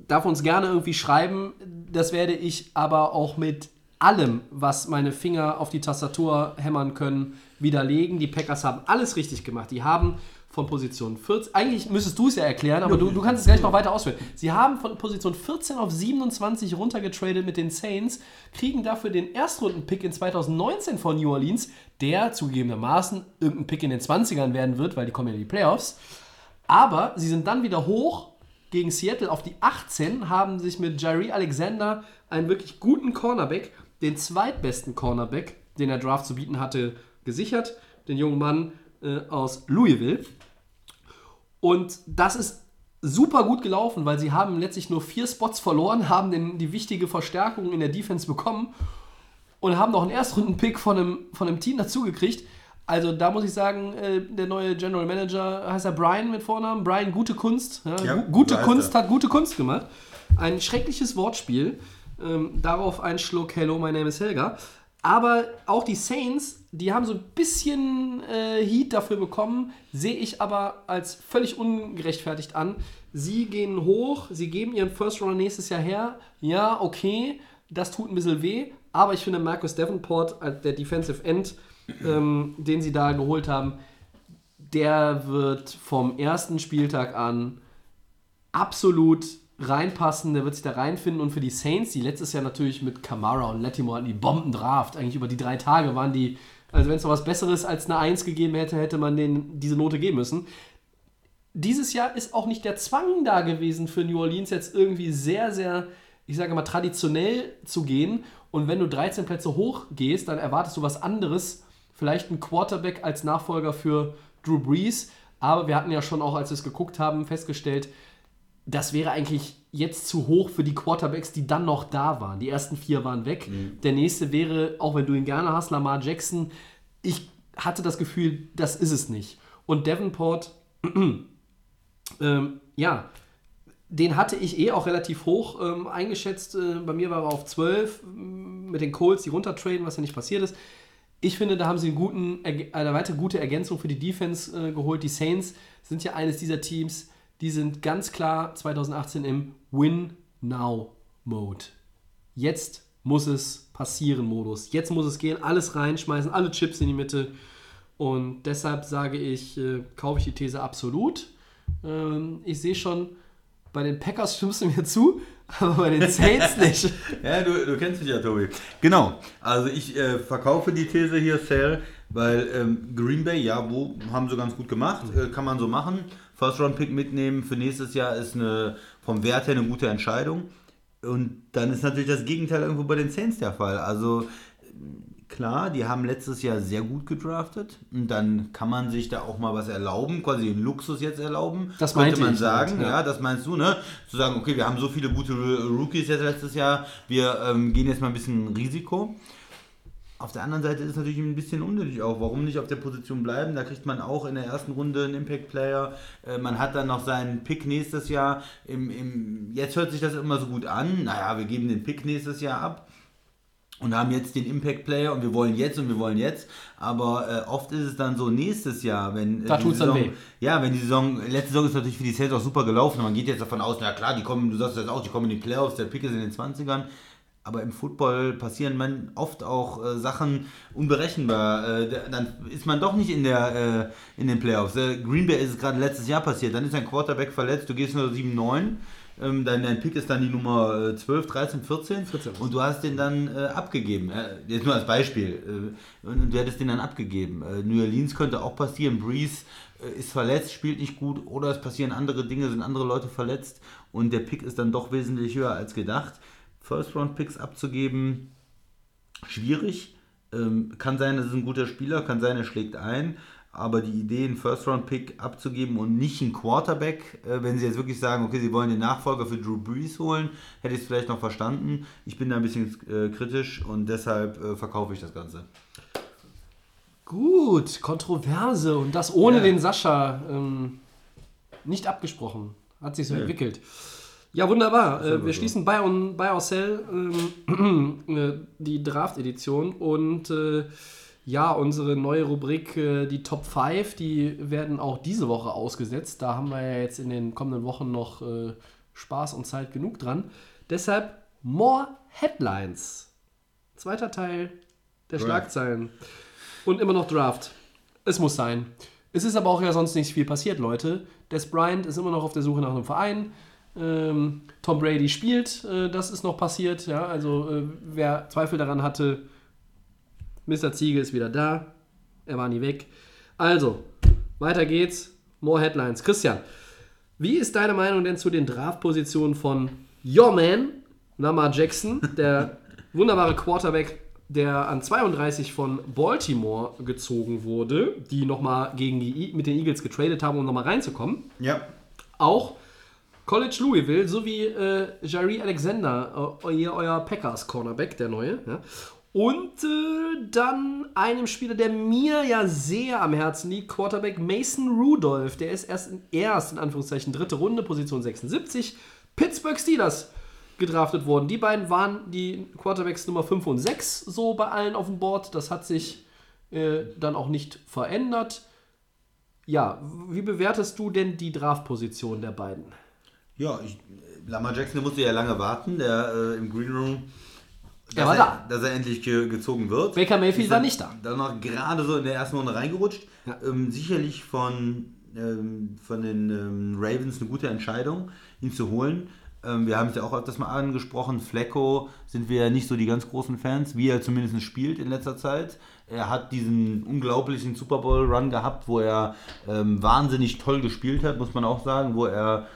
darf uns gerne irgendwie schreiben. Das werde ich aber auch mit allem, was meine Finger auf die Tastatur hämmern können, widerlegen. Die Packers haben alles richtig gemacht. Die haben von Position 14, eigentlich müsstest du es ja erklären, aber du, du kannst es gleich noch weiter ausführen. Sie haben von Position 14 auf 27 runtergetradet mit den Saints, kriegen dafür den Erstrunden-Pick in 2019 von New Orleans, der zugegebenermaßen irgendein Pick in den 20ern werden wird, weil die kommen ja in die Playoffs. Aber sie sind dann wieder hoch gegen Seattle auf die 18, haben sich mit Jairi Alexander einen wirklich guten Cornerback, den zweitbesten Cornerback, den der Draft zu bieten hatte, gesichert. Den jungen Mann äh, aus Louisville. Und das ist super gut gelaufen, weil sie haben letztlich nur vier Spots verloren, haben den, die wichtige Verstärkung in der Defense bekommen und haben noch einen Erstrunden-Pick von einem, von einem Team dazugekriegt. Also da muss ich sagen, äh, der neue General Manager heißt er Brian mit Vornamen. Brian, gute Kunst. Ja, Ja, gu- gute Kunst hat gute Kunst gemacht. Ein schreckliches Wortspiel. Ähm, darauf ein Schluck Hello, my name is Helga. Aber auch die Saints, die haben so ein bisschen äh, Heat dafür bekommen, sehe ich aber als völlig ungerechtfertigt an. Sie gehen hoch, sie geben ihren First Runner nächstes Jahr her. Ja, okay, das tut ein bisschen weh, aber ich finde Marcus Davenport, als der Defensive End, ähm, den sie da geholt haben, der wird vom ersten Spieltag an absolut reinpassen, der wird sich da reinfinden. Und für die Saints, die letztes Jahr natürlich mit Kamara und Latimore hatten die Bombendraft, eigentlich über die drei Tage waren die, also wenn es noch was Besseres als eine 1 gegeben hätte, hätte man denen diese Note geben müssen. Dieses Jahr ist auch nicht der Zwang da gewesen für New Orleans jetzt irgendwie sehr, sehr, ich sage mal, traditionell zu gehen. Und wenn du 13 Plätze hoch gehst, dann erwartest du was anderes, vielleicht ein Quarterback als Nachfolger für Drew Brees, aber wir hatten ja schon auch, als wir es geguckt haben, festgestellt, das wäre eigentlich jetzt zu hoch für die Quarterbacks, die dann noch da waren. Die ersten vier waren weg. Der nächste wäre, auch wenn du ihn gerne hast, Lamar Jackson. Ich hatte das Gefühl, das ist es nicht. Und Davenport, [CLEARS THROAT] ähm, ja, den hatte ich eh auch relativ hoch ähm, eingeschätzt. Äh, bei mir war er auf 12 m, mit den Colts, die runtertraden, was ja nicht passiert ist. Ich finde, da haben sie einen guten, eine weitere gute Ergänzung für die Defense äh, geholt. Die Saints sind ja eines dieser Teams, die sind ganz klar 2018 im Win-Now-Mode. Jetzt muss es passieren Modus. Jetzt muss es gehen, alles reinschmeißen, alle Chips in die Mitte. Und deshalb sage ich, äh, kaufe ich die These absolut. Ähm, ich sehe schon, bei den Packers stimmst du mir zu, aber bei den Saints nicht. [LAUGHS] Ja, du, du kennst mich ja, Tobi. Genau. Also ich äh, verkaufe die These hier, Sale, weil ähm, Green Bay, ja, wo haben sie ganz gut gemacht, äh, kann man so machen. First Round Pick mitnehmen für nächstes Jahr ist eine vom Wert her eine gute Entscheidung. Und dann ist natürlich das Gegenteil irgendwo bei den Saints der Fall. Also klar, die haben letztes Jahr sehr gut gedraftet und dann kann man sich da auch mal was erlauben, quasi den Luxus jetzt erlauben. Das könnte man sagen. damit, ja. ja. das meinst du, ne? Zu sagen, okay, wir haben so viele gute Rookies jetzt letztes Jahr, wir ähm, gehen jetzt mal ein bisschen Risiko. Auf der anderen Seite ist es natürlich ein bisschen unnötig auch. Warum nicht auf der Position bleiben? Da kriegt man auch in der ersten Runde einen Impact-Player. Äh, man hat dann noch seinen Pick nächstes Jahr. Im, im, jetzt hört sich das immer so gut an. Naja, wir geben den Pick nächstes Jahr ab und haben jetzt den Impact Player und wir wollen jetzt und wir wollen jetzt. Aber äh, oft ist es dann so nächstes Jahr, wenn äh, Da tut's dann Saison, weh. ja, wenn die Saison, letzte Saison ist natürlich für die Saints auch super gelaufen. Man geht jetzt davon aus, na klar, die kommen, du sagst das auch, die kommen in die Playoffs, der Pick ist in den 20ern. Aber im Football passieren man oft auch äh, Sachen unberechenbar. Äh, da- dann ist man doch nicht in, der, äh, in den Playoffs. Äh, Green Bay ist es gerade letztes Jahr passiert. Dann ist ein Quarterback verletzt, du gehst nur 7-9. Ähm, dein, dein Pick ist dann die Nummer äh, 12, 13, 14, 14. und du hast den dann äh, abgegeben. Jetzt nur als Beispiel. Äh, und, und du hättest den dann abgegeben. Äh, New Orleans könnte auch passieren. Breeze äh, ist verletzt, spielt nicht gut oder es passieren andere Dinge, sind andere Leute verletzt und der Pick ist dann doch wesentlich höher als gedacht. First-Round-Picks abzugeben, schwierig. Ähm, kann sein, das ist ein guter Spieler, kann sein, er schlägt ein. Aber die Idee, einen First-Round-Pick abzugeben und nicht einen Quarterback, äh, wenn sie jetzt wirklich sagen, okay, sie wollen den Nachfolger für Drew Brees holen, hätte ich es vielleicht noch verstanden. Ich bin da ein bisschen äh, kritisch und deshalb äh, verkaufe ich das Ganze. Gut, Kontroverse und das ohne Ja. den Sascha ähm, nicht abgesprochen. Hat sich so Nee. entwickelt. Ja, wunderbar. Äh, wir so. schließen bei, und, bei ähm, [CLEARS THROAT] äh, die Draft-Edition und äh, ja, unsere neue Rubrik, äh, die Top 5, die werden auch diese Woche ausgesetzt. Da haben wir ja jetzt in den kommenden Wochen noch äh, Spaß und Zeit genug dran. Deshalb More Headlines. Zweiter Teil der Draft. Schlagzeilen. Und immer noch Draft. Es muss sein. Es ist aber auch ja sonst nicht viel passiert, Leute. Des Bryant ist immer noch auf der Suche nach einem Verein. Ähm, Tom Brady spielt, äh, das ist noch passiert. Ja, also äh, wer Zweifel daran hatte, Mr. Ziege ist wieder da. Er war nie weg. Also, weiter geht's. More Headlines. Christian, wie ist deine Meinung denn zu den Draftpositionen von Your Man, Lamar Jackson, der [LAUGHS] wunderbare Quarterback, der an 32 von Baltimore gezogen wurde, die nochmal gegen die, I- mit den Eagles getradet haben, um nochmal reinzukommen? Ja. Auch College Louisville sowie äh, Jari Alexander, äh, euer, euer Packers Cornerback, der neue. Ja. Und äh, dann einem Spieler, der mir ja sehr am Herzen liegt, Quarterback Mason Rudolph. Der ist erst in, erst in Anführungszeichen dritte Runde, Position 76. Pittsburgh Steelers gedraftet worden. Die beiden waren die Quarterbacks Nummer 5 und 6 so bei allen auf dem Board. Das hat sich äh, dann auch nicht verändert. Ja, wie bewertest du denn die Draftposition der beiden? Ja, ich, Lamar Jackson musste ja lange warten, der äh, im Green Room. Er war da. Dass er endlich ge gezogen wird. Baker Mayfield Ist war nicht da. Dann noch gerade so in der ersten Runde reingerutscht. Ja. Ähm, sicherlich von, ähm, von den ähm, Ravens eine gute Entscheidung, ihn zu holen. Ähm, wir haben es ja auch öfters mal angesprochen. Flecko sind wir ja nicht so die ganz großen Fans, wie er zumindest spielt in letzter Zeit. Er hat diesen unglaublichen Super Bowl-Run gehabt, wo er ähm, wahnsinnig toll gespielt hat, muss man auch sagen, wo er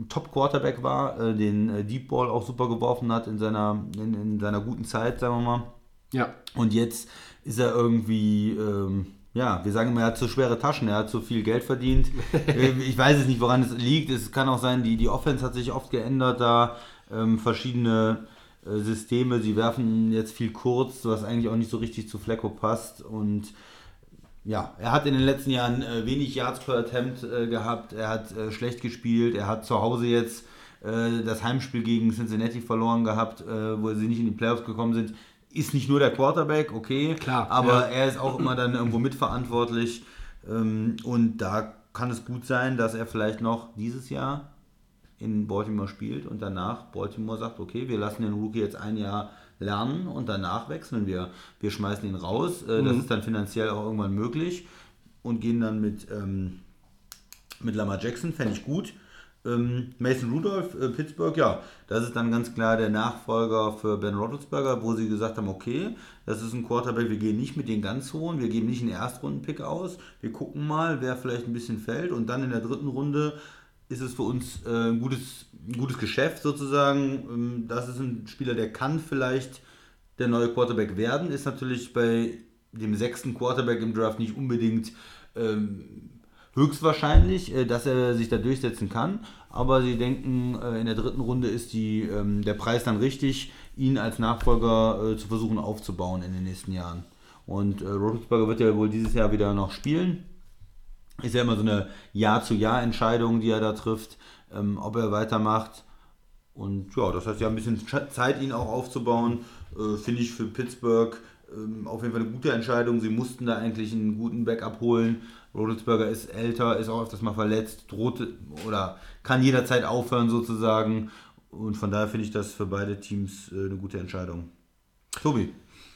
ein Top-Quarterback war, äh, den äh, Deep Ball auch super geworfen hat in seiner, in, in seiner guten Zeit, sagen wir mal. Ja. Und jetzt ist er irgendwie, ähm, ja, wir sagen immer, er hat zu schwere Taschen, er hat zu viel Geld verdient. [LAUGHS] Äh, ich weiß es nicht, woran es liegt. Es kann auch sein, die, die Offense hat sich oft geändert, da ähm, verschiedene äh, Systeme. Sie werfen jetzt viel kurz, was eigentlich auch nicht so richtig zu Flecko passt. Und ja, er hat in den letzten Jahren äh, wenig Yards per Attempt äh, gehabt. Er hat äh, schlecht gespielt. Er hat zu Hause jetzt äh, das Heimspiel gegen Cincinnati verloren gehabt, äh, wo sie nicht in die Playoffs gekommen sind. Ist nicht nur der Quarterback, okay, Klar, aber ja. er ist auch immer dann irgendwo mitverantwortlich. Ähm, und da kann es gut sein, dass er vielleicht noch dieses Jahr in Baltimore spielt und danach Baltimore sagt, okay, wir lassen den Rookie jetzt ein Jahr lernen und danach wechseln wir. Wir schmeißen ihn raus. Äh, Das ist dann finanziell auch irgendwann möglich und gehen dann mit, ähm, mit Lamar Jackson, fände ich gut. Ähm, Mason Rudolph, äh, Pittsburgh, ja, das ist dann ganz klar der Nachfolger für Ben Roethlisberger, wo sie gesagt haben, okay, das ist ein Quarterback, wir gehen nicht mit den ganz hohen, wir geben nicht einen Erstrunden-Pick aus, wir gucken mal, wer vielleicht ein bisschen fällt und dann in der dritten Runde ist es für uns äh, ein, gutes, ein gutes Geschäft sozusagen. Ähm, das ist ein Spieler, der kann vielleicht der neue Quarterback werden, ist natürlich bei dem sechsten Quarterback im Draft nicht unbedingt ähm, höchstwahrscheinlich, äh, dass er sich da durchsetzen kann. Aber sie denken, äh, in der dritten Runde ist die, ähm, der Preis dann richtig, ihn als Nachfolger äh, zu versuchen aufzubauen in den nächsten Jahren. Und äh, Roethlisberger wird ja wohl dieses Jahr wieder noch spielen. Ist ja immer so eine Jahr-zu-Jahr-Entscheidung, die er da trifft, ähm, ob er weitermacht. Und ja, das heißt ja ein bisschen Sch- Zeit, ihn auch aufzubauen. Äh, Finde ich für Pittsburgh ähm, auf jeden Fall eine gute Entscheidung. Sie mussten da eigentlich einen guten Backup holen. Rodelsberger ist älter, ist auch öfters mal verletzt, droht oder kann jederzeit aufhören sozusagen. Und von daher finde ich das für beide Teams äh, eine gute Entscheidung. Tobi.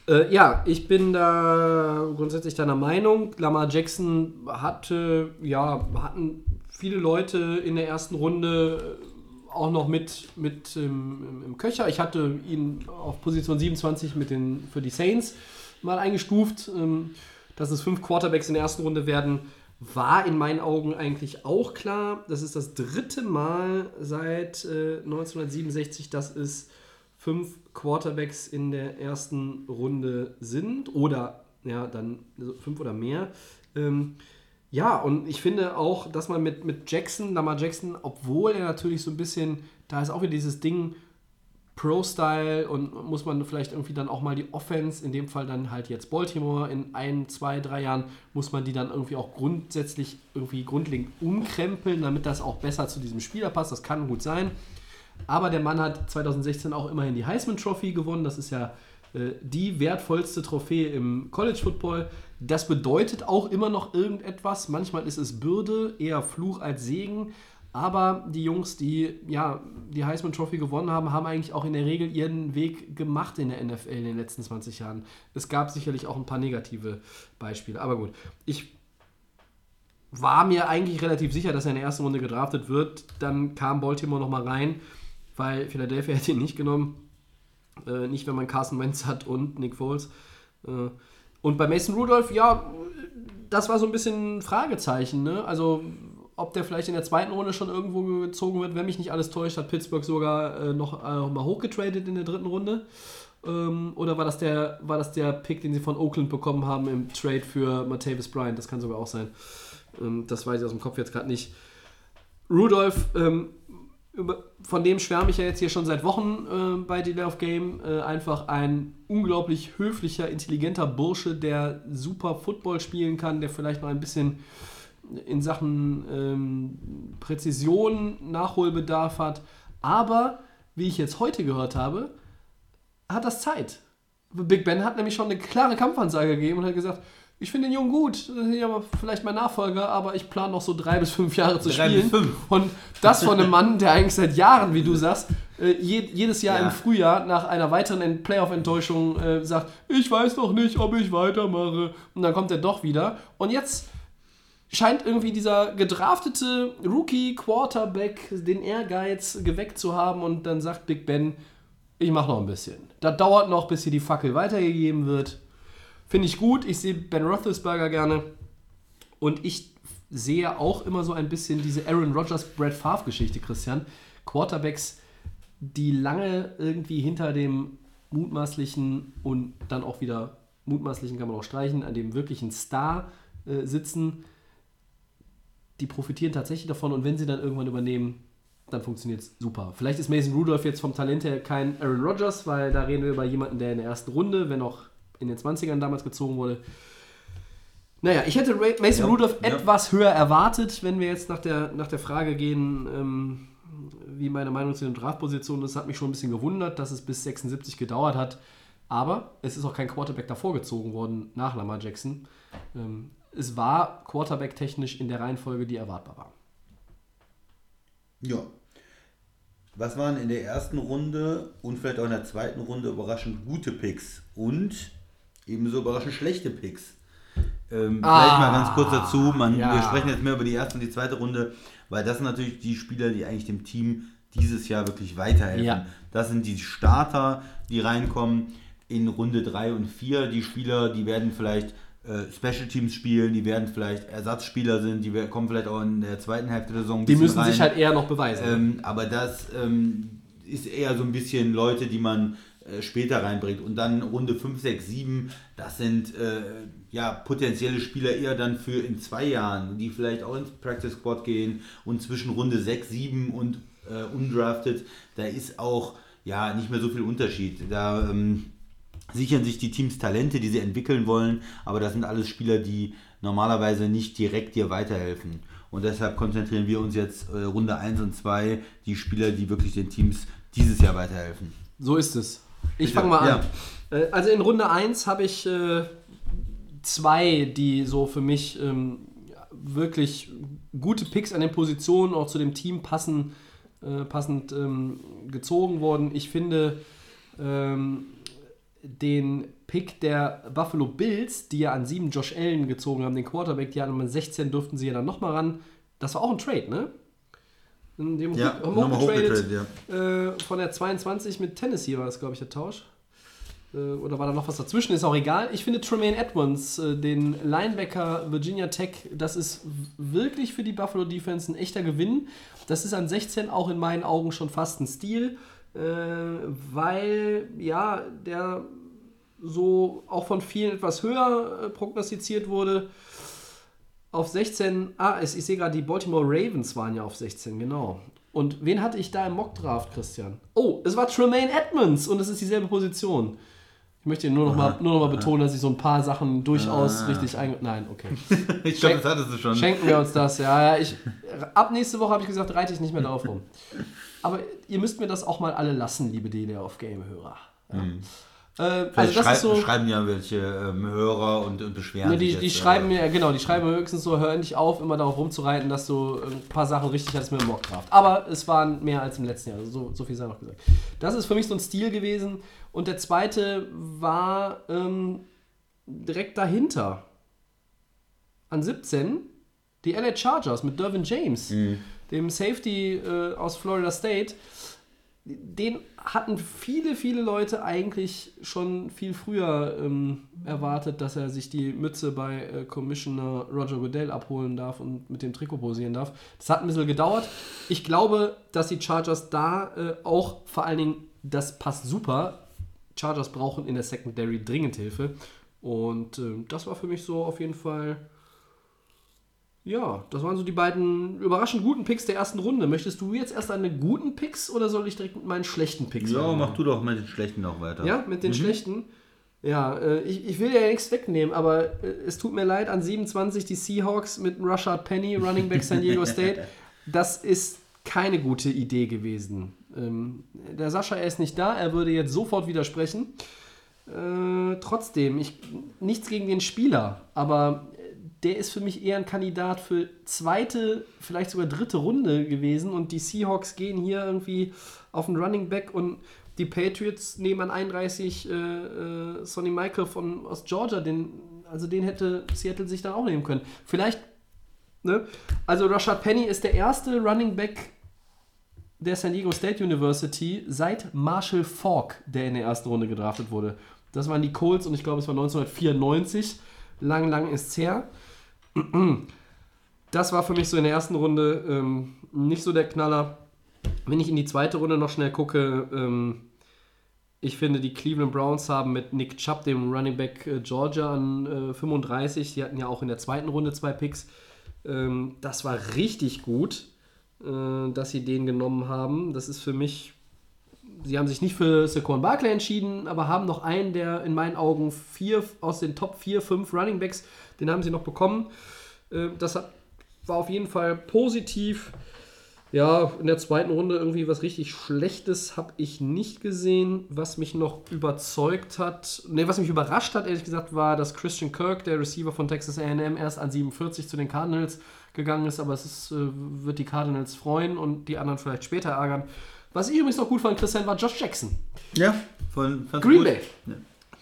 Äh, ja, ich bin da grundsätzlich deiner Meinung. Lamar Jackson hatte, ja, hatten viele Leute in der ersten Runde äh, auch noch mit, mit ähm, im Köcher. Ich hatte ihn auf Position 27 mit den, für die Saints mal eingestuft. Ähm, dass es fünf Quarterbacks in der ersten Runde werden, war in meinen Augen eigentlich auch klar. Das ist das dritte Mal seit äh, 1967, dass es fünf Quarterbacks in der ersten Runde sind oder ja, dann fünf oder mehr. Ähm, ja, und ich finde auch, dass man mit, mit Jackson, Lamar Jackson, obwohl er natürlich so ein bisschen, da ist auch wieder dieses Ding, Pro-Style und muss man vielleicht irgendwie dann auch mal die Offense, in dem Fall dann halt jetzt Baltimore, in ein, zwei, drei Jahren muss man die dann irgendwie auch grundsätzlich irgendwie grundlegend umkrempeln, damit das auch besser zu diesem Spieler passt. Das kann gut sein. Aber der Mann hat 2016 auch immerhin die Heisman Trophy gewonnen. Das ist ja äh, die wertvollste Trophäe im College Football. Das bedeutet auch immer noch irgendetwas. Manchmal ist es Bürde, eher Fluch als Segen. Aber die Jungs, die ja die Heisman Trophy gewonnen haben, haben eigentlich auch in der Regel ihren Weg gemacht in der NFL in den letzten 20 Jahren. Es gab sicherlich auch ein paar negative Beispiele. Aber gut, ich war mir eigentlich relativ sicher, dass er in der ersten Runde gedraftet wird. Dann kam Baltimore nochmal rein, weil Philadelphia [LAUGHS] hätte ihn nicht genommen. Äh, nicht, wenn man Carson Wentz hat und Nick Foles. Äh, und bei Mason Rudolph, ja, das war so ein bisschen ein Fragezeichen. Ne? Also ob der vielleicht in der zweiten Runde schon irgendwo gezogen wird. Wenn mich nicht alles täuscht, hat Pittsburgh sogar äh, noch äh, mal hochgetradet in der dritten Runde. Ähm, oder war das, der, war das der Pick, den sie von Oakland bekommen haben im Trade für Martavis Bryant? Das kann sogar auch sein. Ähm, das weiß ich aus dem Kopf jetzt gerade nicht. Rudolph, ähm, von dem schwärme ich ja jetzt hier schon seit Wochen äh, bei Delay of Game. Äh, einfach ein unglaublich höflicher, intelligenter Bursche, der super Football spielen kann, der vielleicht noch ein bisschen in Sachen ähm, Präzision Nachholbedarf hat. Aber, wie ich jetzt heute gehört habe, hat das Zeit. Big Ben hat nämlich schon eine klare Kampfansage gegeben und hat gesagt, ich finde den Jungen gut, ja, vielleicht mein Nachfolger, aber ich plane noch so drei bis fünf Jahre zu drei spielen. Bis fünf. Und das von einem Mann, der eigentlich seit Jahren, wie du sagst, äh, jedes Jahr ja. im Frühjahr nach einer weiteren Playoff-Enttäuschung äh, sagt, ich weiß noch nicht, ob ich weitermache. Und dann kommt er doch wieder. Und jetzt scheint irgendwie dieser gedraftete Rookie-Quarterback den Ehrgeiz geweckt zu haben und dann sagt Big Ben, ich mache noch ein bisschen. Das dauert noch, bis hier die Fackel weitergegeben wird. Finde ich gut. Ich sehe Ben Roethlisberger gerne. Und ich sehe auch immer so ein bisschen diese Aaron Rodgers, Brad Favre Geschichte, Christian. Quarterbacks, die lange irgendwie hinter dem mutmaßlichen und dann auch wieder mutmaßlichen kann man auch streichen, an dem wirklichen Star äh, sitzen die profitieren tatsächlich davon und wenn sie dann irgendwann übernehmen, dann funktioniert es super. Vielleicht ist Mason Rudolph jetzt vom Talent her kein Aaron Rodgers, weil da reden wir über jemanden, der in der ersten Runde, wenn auch in den 20ern damals gezogen wurde. Naja, ich hätte Mason ja, Rudolph ja. etwas höher erwartet, wenn wir jetzt nach der, nach der Frage gehen, ähm, wie meine Meinung zu den Draftpositionen ist. Das hat mich schon ein bisschen gewundert, dass es bis 76 gedauert hat. Aber es ist auch kein Quarterback davor gezogen worden nach Lamar Jackson. Ähm, es war Quarterback-technisch in der Reihenfolge, die erwartbar war. Ja. Was waren in der ersten Runde und vielleicht auch in der zweiten Runde überraschend gute Picks und ebenso überraschend schlechte Picks? Ähm, ah, vielleicht mal ganz kurz dazu. Man, ja. Wir sprechen jetzt mehr über die erste und die zweite Runde, weil das sind natürlich die Spieler, die eigentlich dem Team dieses Jahr wirklich weiterhelfen. Ja. Das sind die Starter, die reinkommen in Runde 3 und 4. Die Spieler, die werden vielleicht äh, Special Teams spielen, die werden vielleicht Ersatzspieler sind, die kommen vielleicht auch in der zweiten Hälfte der Saison. Die müssen rein. sich halt eher noch beweisen. Ähm, aber das ähm, ist eher so ein bisschen Leute, die man äh, später reinbringt. Und dann Runde 5, 6, 7, das sind äh, ja potenzielle Spieler eher dann für in zwei Jahren, die vielleicht auch ins Practice Squad gehen und zwischen Runde 6, 7 und äh, undrafted, da ist auch ja nicht mehr so viel Unterschied. Da ähm, sichern sich die Teams Talente, die sie entwickeln wollen, aber das sind alles Spieler, die normalerweise nicht direkt dir weiterhelfen. Und deshalb konzentrieren wir uns jetzt äh, Runde 1 und 2, die Spieler, die wirklich den Teams dieses Jahr weiterhelfen. So ist es. Ich fange mal an. Ja. Äh, also in Runde 1 habe ich äh, zwei, die so für mich ähm, wirklich gute Picks an den Positionen, auch zu dem Team passen, äh, passend ähm, gezogen wurden. Ich finde, ähm, den Pick der Buffalo Bills, die ja an 7 Josh Allen gezogen haben, den Quarterback, die an Nummer 16 durften sie ja dann nochmal ran. Das war auch ein Trade, ne? Dem Ja, hoch- nochmal hochgetradet, hochgetradet, äh, von der 22 mit Tennessee war das, glaube ich, der Tausch. Äh, oder war da noch was dazwischen? Ist auch egal. Ich finde Tremaine Edmonds, äh, den Linebacker Virginia Tech, das ist wirklich für die Buffalo Defense ein echter Gewinn. Das ist an 16 auch in meinen Augen schon fast ein Stil, äh, weil ja, der so auch von vielen etwas höher äh, prognostiziert wurde. Auf 16, ah, ich sehe gerade, die Baltimore Ravens waren ja auf 16, genau. Und wen hatte ich da im Mockdraft, Christian? Oh, es war Tremaine Edmonds und es ist dieselbe Position. Ich möchte nur noch, mal, nur noch mal betonen, dass ich so ein paar Sachen durchaus richtig einge... Nein, okay. [LAUGHS] Ich glaube, das hattest du schon. Schenken wir uns das. Ja, ja, ich, ab nächste Woche habe ich gesagt, reite ich nicht mehr darauf rum. [LAUGHS] Aber ihr müsst mir das auch mal alle lassen, liebe DDR auf Game-Hörer. Ja. Äh, also das schrei so... schreiben ja welche ähm, Hörer und, und beschweren Ne, die, sich die jetzt, schreiben äh, mir, genau, die schreiben mir höchstens so, hör endlich auf, immer darauf rumzureiten, dass du ein paar Sachen richtig hattest mit dem Mockdraft. Aber es waren mehr als im letzten Jahr, also so, so viel sei noch gesagt. Das ist für mich so ein Stil gewesen. Und der zweite war ähm, direkt dahinter. An 17 die LA Chargers mit Dervin James, dem Safety äh, aus Florida State. Den hatten viele, viele Leute eigentlich schon viel früher ähm, erwartet, dass er sich die Mütze bei äh, Commissioner Roger Goodell abholen darf und mit dem Trikot posieren darf. Das hat ein bisschen gedauert. Ich glaube, dass die Chargers da äh, auch vor allen Dingen, das passt super. Chargers brauchen in der Secondary dringend Hilfe. Und äh, das war für mich so auf jeden Fall. Ja, das waren so die beiden überraschend guten Picks der ersten Runde. Möchtest du jetzt erst eine guten Picks oder soll ich direkt mit meinen schlechten Picks Ja, anfangen? mach du doch mit den schlechten noch weiter. Ja, mit den schlechten. Ja, äh, ich, ich will ja nichts wegnehmen, aber äh, es tut mir leid, an 27 die Seahawks mit Rashad Penny, Running Back San Diego State. [LAUGHS] Das ist keine gute Idee gewesen. Ähm, der Sascha, er ist nicht da, er würde jetzt sofort widersprechen. Äh, trotzdem, ich, nichts gegen den Spieler, aber der ist für mich eher ein Kandidat für zweite, vielleicht sogar dritte Runde gewesen und die Seahawks gehen hier irgendwie auf den Running Back und die Patriots nehmen an 31 äh, äh, Sonny Michael von, aus Georgia, den, also den hätte Seattle sich dann auch nehmen können. Vielleicht, ne? Also Rashad Penny ist der erste Running Back der San Diego State University seit Marshall Falk, der in der ersten Runde gedraftet wurde. Das waren die Colts und ich glaube, es war 1994. Lang, lang ist's her. Das war für mich so in der ersten Runde ähm, nicht so der Knaller. Wenn ich in die zweite Runde noch schnell gucke, ähm, ich finde, die Cleveland Browns haben mit Nick Chubb, dem Running Back äh, Georgia, an äh, 35, die hatten ja auch in der zweiten Runde zwei Picks. Ähm, das war richtig gut, äh, dass sie den genommen haben. Das ist für mich, sie haben sich nicht für Saquon Barkley entschieden, aber haben noch einen, der in meinen Augen vier aus den Top 4, 5 Running Backs, den haben sie noch bekommen. Äh, das war auf jeden Fall positiv. Ja, in der zweiten Runde irgendwie was richtig Schlechtes habe ich nicht gesehen. Was mich noch überzeugt hat, ne, was mich überrascht hat, ehrlich gesagt, war, dass Christian Kirk, der Receiver von Texas AM, erst an 47 zu den Cardinals gegangen ist, aber es ist, äh, wird die Cardinals freuen und die anderen vielleicht später ärgern. Was ich übrigens noch gut fand, Christian, war Josh Jackson. Ja, von Green. Bay.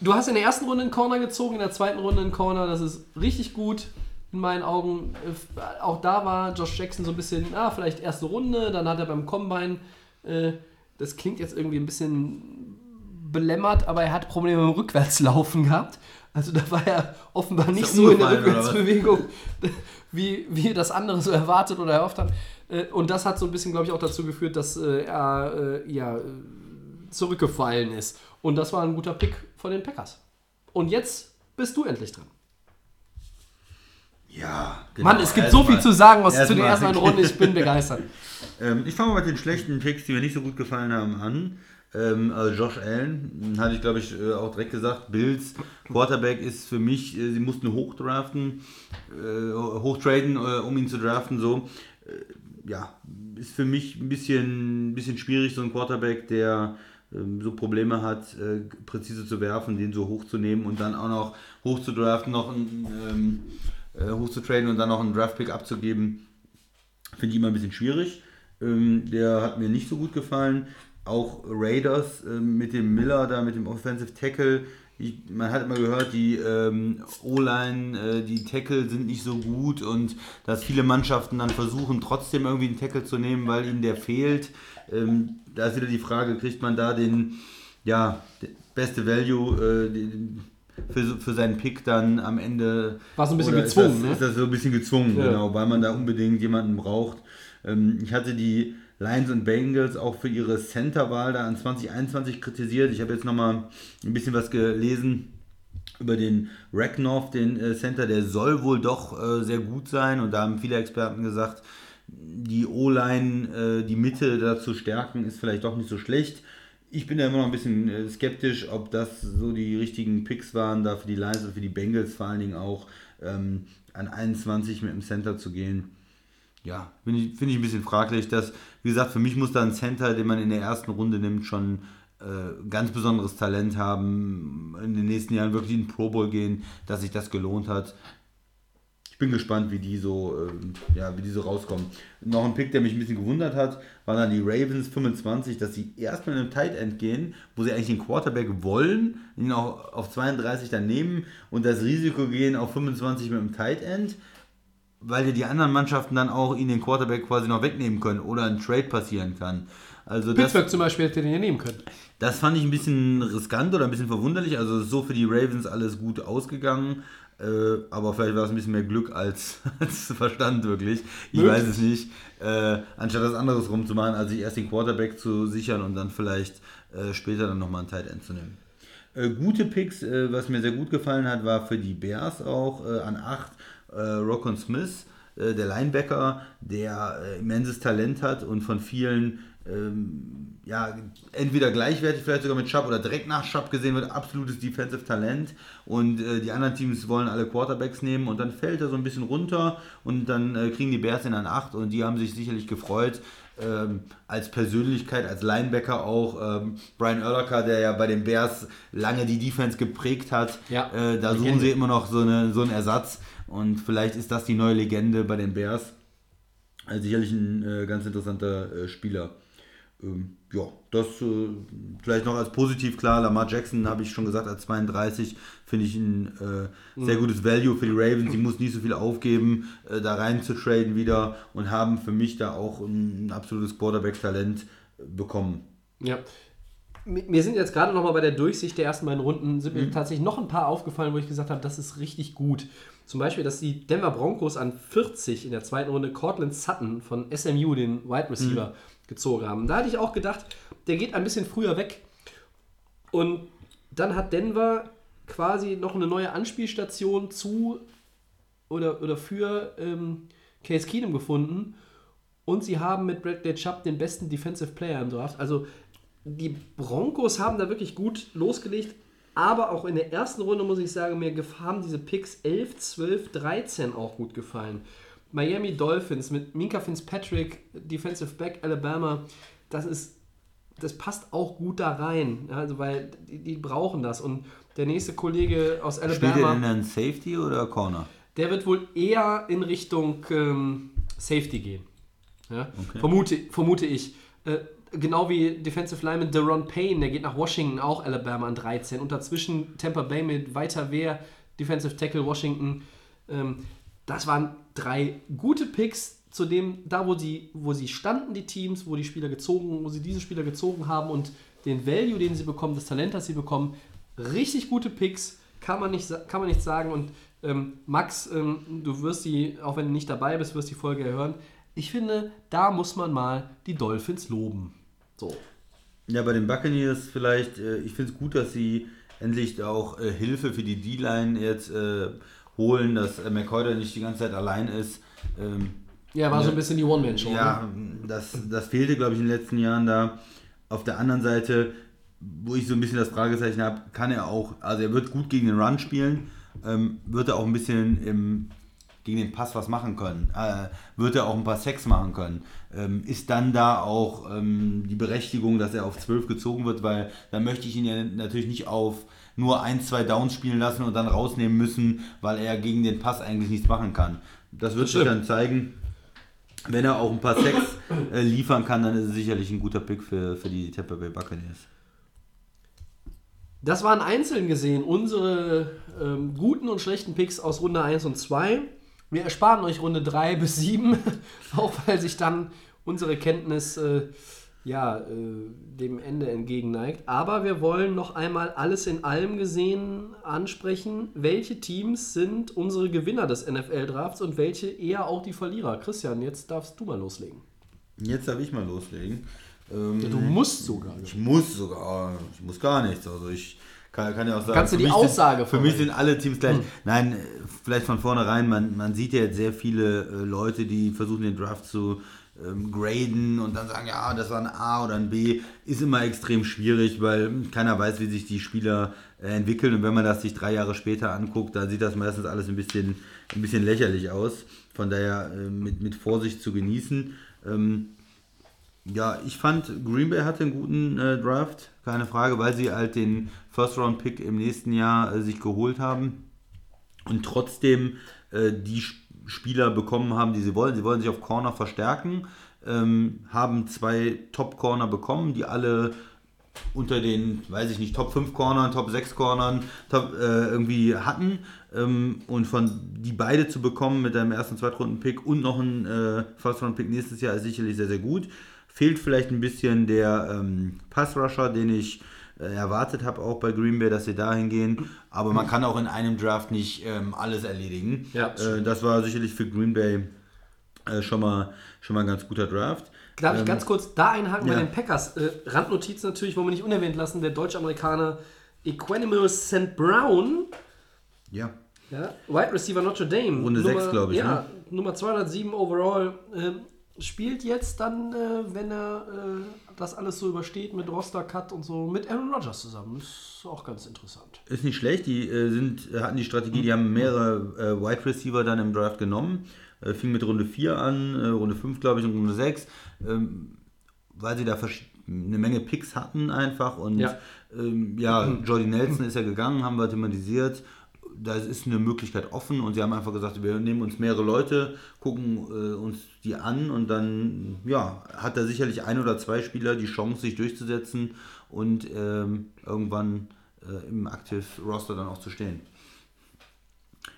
Du hast in der ersten Runde einen Corner gezogen, in der zweiten Runde einen Corner. Das ist richtig gut in meinen Augen. Äh, Auch da war Josh Jackson so ein bisschen, ah, vielleicht erste Runde. Dann hat er beim Combine, äh, das klingt jetzt irgendwie ein bisschen belämmert, aber er hat Probleme mit dem Rückwärtslaufen gehabt. Also da war er offenbar nicht so in der? Rückwärtsbewegung, [LAUGHS] wie, wie das andere so erwartet oder erhofft hat. Äh, Und das hat so ein bisschen, glaube ich, auch dazu geführt, dass äh, er äh, ja, äh, zurückgefallen ist. Und das war ein guter Pick von den Packers. Und jetzt bist du endlich dran. Ja, genau. Mann, es gibt so viel zu sagen aus, zu erstmal- ersten Runde. Ich bin [LAUGHS] begeistert. Ähm, ich fange mal mit den schlechten Picks, die mir nicht so gut gefallen haben, an. Ähm, also Josh Allen, hatte ich glaube ich äh, auch direkt gesagt, Bills Quarterback ist für mich, äh, sie mussten hochdraften, äh, hochtraden, äh, um ihn zu draften, so. Ja, ist für mich ein bisschen, ein bisschen schwierig, so ein Quarterback, der ähm, so Probleme hat, äh, präzise zu werfen, den so hochzunehmen und dann auch noch hochzudraften, noch ein, ähm, äh, hochzutraden und dann noch einen Draftpick abzugeben. Finde ich immer ein bisschen schwierig. Ähm, der hat mir nicht so gut gefallen. Auch Raiders ähm, mit dem Miller, da mit dem Offensive Tackle, Ich, man hat immer gehört, die ähm, O-Line, äh, die Tackle sind nicht so gut und dass viele Mannschaften dann versuchen, trotzdem irgendwie einen Tackle zu nehmen, weil ihnen der fehlt. Ähm, da ist wieder die Frage, kriegt man da den, ja, beste Value äh, den, für, für seinen Pick dann am Ende. War so ein bisschen gezwungen, ist das, ne? Ist das so ein bisschen gezwungen, Ja. genau, weil man da unbedingt jemanden braucht. Ähm, ich hatte die Lions und Bengals auch für ihre Center-Wahl da an 2021 kritisiert. Ich habe jetzt nochmal ein bisschen was gelesen über den Racknoff, den äh, Center, der soll wohl doch äh, sehr gut sein und da haben viele Experten gesagt, die O-Line, äh, die Mitte da zu stärken, ist vielleicht doch nicht so schlecht. Ich bin da immer noch ein bisschen äh, skeptisch, ob das so die richtigen Picks waren, da für die Lions und für die Bengals vor allen Dingen auch ähm, an 21 mit dem Center zu gehen. Ja, finde ich, finde ich ein bisschen fraglich. Dass, wie gesagt, für mich muss da ein Center, den man in der ersten Runde nimmt, schon äh, ganz besonderes Talent haben, in den nächsten Jahren wirklich in den Pro Bowl gehen, dass sich das gelohnt hat. Ich bin gespannt, wie die so, ähm, ja, wie die so rauskommen. Noch ein Pick, der mich ein bisschen gewundert hat, war dann die Ravens 25, dass sie erstmal in einem Tight End gehen, wo sie eigentlich den Quarterback wollen, ihn auch auf 32 dann nehmen und das Risiko gehen auf 25 mit dem Tight End, weil ja die anderen Mannschaften dann auch ihnen den Quarterback quasi noch wegnehmen können oder ein Trade passieren kann. Also das, Pittsburgh zum Beispiel hätte den ja nehmen können. das fand ich ein bisschen riskant oder ein bisschen verwunderlich. Also es ist so für die Ravens alles gut ausgegangen. Äh, aber vielleicht war es ein bisschen mehr Glück als, [LAUGHS] als Verstand wirklich. Ich Möglich. weiß es nicht. Äh, anstatt das anderes rumzumachen, als sich erst den Quarterback zu sichern und dann vielleicht äh, später dann nochmal einen Tight End zu nehmen. Äh, gute Picks, äh, was mir sehr gut gefallen hat, war für die Bears auch äh, an 8 äh, Rockon Smith, äh, der Linebacker, der äh, immenses Talent hat und von vielen ähm, ja, entweder gleichwertig vielleicht sogar mit Schapp oder direkt nach Schapp gesehen wird, absolutes Defensive Talent. Und äh, die anderen Teams wollen alle Quarterbacks nehmen und dann fällt er so ein bisschen runter und dann äh, kriegen die Bears ihn an 8 und die haben sich sicherlich gefreut, ähm, als Persönlichkeit, als Linebacker auch. Ähm, Brian Urlacher, der ja bei den Bears lange die Defense geprägt hat, Ja, äh, da suchen sie immer noch so, eine, so einen Ersatz und vielleicht ist das die neue Legende bei den Bears. Also sicherlich ein äh, ganz interessanter äh, Spieler. Ähm, ja, das äh, vielleicht noch als positiv klar. Lamar Jackson habe ich schon gesagt, als 32 finde ich ein äh, Mhm. sehr gutes Value für die Ravens. Die muss nicht so viel aufgeben, äh, da rein zu traden wieder und haben für mich da auch ein, absolutes Quarterback-Talent äh, bekommen. Ja. Mi- Mir sind jetzt gerade noch mal bei der Durchsicht der ersten beiden Runden sind Mhm. mir tatsächlich noch ein paar aufgefallen, wo ich gesagt habe, das ist richtig gut. Zum Beispiel, dass die Denver Broncos an 40 in der zweiten Runde Cortland Sutton von SMU, den Wide Receiver, Mhm. gezogen haben. Da hatte ich auch gedacht, der geht ein bisschen früher weg. Und dann hat Denver quasi noch eine neue Anspielstation zu oder, oder für ähm, Case Keenum gefunden. Und sie haben mit Bradley Chubb den besten Defensive Player im Draft. Also die Broncos haben da wirklich gut losgelegt. Aber auch in der ersten Runde muss ich sagen, mir haben diese Picks 11, 12, 13 auch gut gefallen. Miami Dolphins mit Minka Fitzpatrick, Defensive Back Alabama, das ist, das passt auch gut da rein. Ja, Also weil die, die brauchen das. Und der nächste Kollege aus Spielt er Alabama, denn dann Safety oder Corner? der wird wohl eher in Richtung ähm, Safety gehen. Ja? Okay. Vermute, vermute ich. Äh, genau wie Defensive Lineman Deron Payne, der geht nach Washington, auch Alabama an 13. Und dazwischen Tampa Bay mit Weiter Wehr, Defensive Tackle Washington. Ähm, das waren drei gute Picks, zu da wo sie, wo sie standen, die Teams, wo die Spieler gezogen, wo sie diese Spieler gezogen haben und den Value, den sie bekommen, das Talent, das sie bekommen, richtig gute Picks, kann man nicht, kann man nicht sagen. Und ähm, Max, ähm, du wirst die, auch wenn du nicht dabei bist, wirst die Folge hören. Ich finde, da muss man mal die Dolphins loben. So. Ja, bei den Buccaneers vielleicht, äh, ich finde es gut, dass sie endlich auch äh, Hilfe für die D-Line jetzt äh, holen, dass äh, McCoy da nicht die ganze Zeit allein ist. Ähm, Ja, war so ein bisschen die One-Man-Show. ne? ja, das, das fehlte, glaube ich, in den letzten Jahren da. Auf der anderen Seite, wo ich so ein bisschen das Fragezeichen habe, kann er auch, also er wird gut gegen den Run spielen, ähm, wird er auch ein bisschen im, gegen den Pass was machen können, äh, wird er auch ein paar Sex machen können. Ähm, ist dann da auch ähm, die Berechtigung, dass er auf 12 gezogen wird, weil dann möchte ich ihn ja natürlich nicht auf nur ein, zwei Downs spielen lassen und dann rausnehmen müssen, weil er gegen den Pass eigentlich nichts machen kann. Das wird sich dann zeigen. Wenn er auch ein paar Sex äh, liefern kann, dann ist es sicherlich ein guter Pick für, für die Tampa Bay Buccaneers. Das waren einzeln gesehen unsere ähm, guten und schlechten Picks aus Runde 1 und 2. Wir ersparen euch Runde 3 bis 7, [LAUGHS] auch weil sich dann unsere Kenntnis äh, ja, äh, dem Ende entgegenneigt. Aber wir wollen noch einmal alles in allem gesehen ansprechen. Welche Teams sind unsere Gewinner des NFL-Drafts und welche eher auch die Verlierer? Christian, jetzt darfst du mal loslegen. Jetzt darf ich mal loslegen. Ähm, Ja, du musst sogar. Ich muss sogar, ich muss gar nichts. Also ich kann, kann ja auch sagen, Kannst du die Aussage sind, Für mich sind alle Teams gleich. Nein, äh, vielleicht von vornherein, man, man sieht ja jetzt sehr viele äh, Leute, die versuchen den Draft zu ähm, graden und dann sagen, ja, das war ein A oder ein B. Ist immer extrem schwierig, weil keiner weiß, wie sich die Spieler äh, entwickeln. Und wenn man das sich drei Jahre später anguckt, dann sieht das meistens alles ein bisschen, ein bisschen lächerlich aus. Von daher äh, mit, mit Vorsicht zu genießen. Ähm, ja, ich fand, Green Bay hatte einen guten äh, Draft, keine Frage, weil sie halt den First-Round-Pick im nächsten Jahr äh, sich geholt haben und trotzdem äh, die Sp- Spieler bekommen haben, die sie wollen. Sie wollen sich auf Corner verstärken, ähm, haben zwei Top-Corner bekommen, die alle unter den, weiß ich nicht, Top 5 Cornern, Top 6 Cornern Top, äh, irgendwie hatten. Ähm, und von die beide zu bekommen mit einem ersten, Zweitrunden-Pick und noch einen äh, First-Round-Pick nächstes Jahr ist sicherlich sehr, sehr gut. Fehlt vielleicht ein bisschen der ähm, Pass-Rusher, den ich äh, erwartet habe, auch bei Green Bay, dass sie dahin gehen. Aber man kann auch in einem Draft nicht ähm, alles erledigen. Ja. äh, das war sicherlich für Green Bay äh, schon, mal, schon mal ein ganz guter Draft. Darf ich ganz kurz da einhaken ja. bei den Packers? Äh, Randnotiz natürlich, wollen wir nicht unerwähnt lassen, der Deutsch-Amerikaner Equanimous St. Brown, Ja. ja, Wide Receiver Notre Dame. Runde Nummer- sechs, glaub ich, Ja, ne? Nummer 207 overall. ähm, spielt jetzt dann, äh, wenn er äh, das alles so übersteht mit Roster-Cut und so, mit Aaron Rodgers zusammen. Ist auch ganz interessant. Ist nicht schlecht, die äh, sind, äh, hatten die Strategie, die haben mehrere äh, Wide Receiver dann im Draft genommen. Äh, fing mit Runde 4 an, Runde 5 glaube ich und Runde 6, ähm, weil sie da eine Menge Picks hatten einfach und Ja. ähm, ja, Jordy Nelson ist ja gegangen, haben wir thematisiert. Da ist eine Möglichkeit offen und sie haben einfach gesagt, wir nehmen uns mehrere Leute, gucken äh, uns die an und dann ja, hat da sicherlich ein oder zwei Spieler die Chance, sich durchzusetzen und ähm, irgendwann äh, im Active Roster dann auch zu stehen.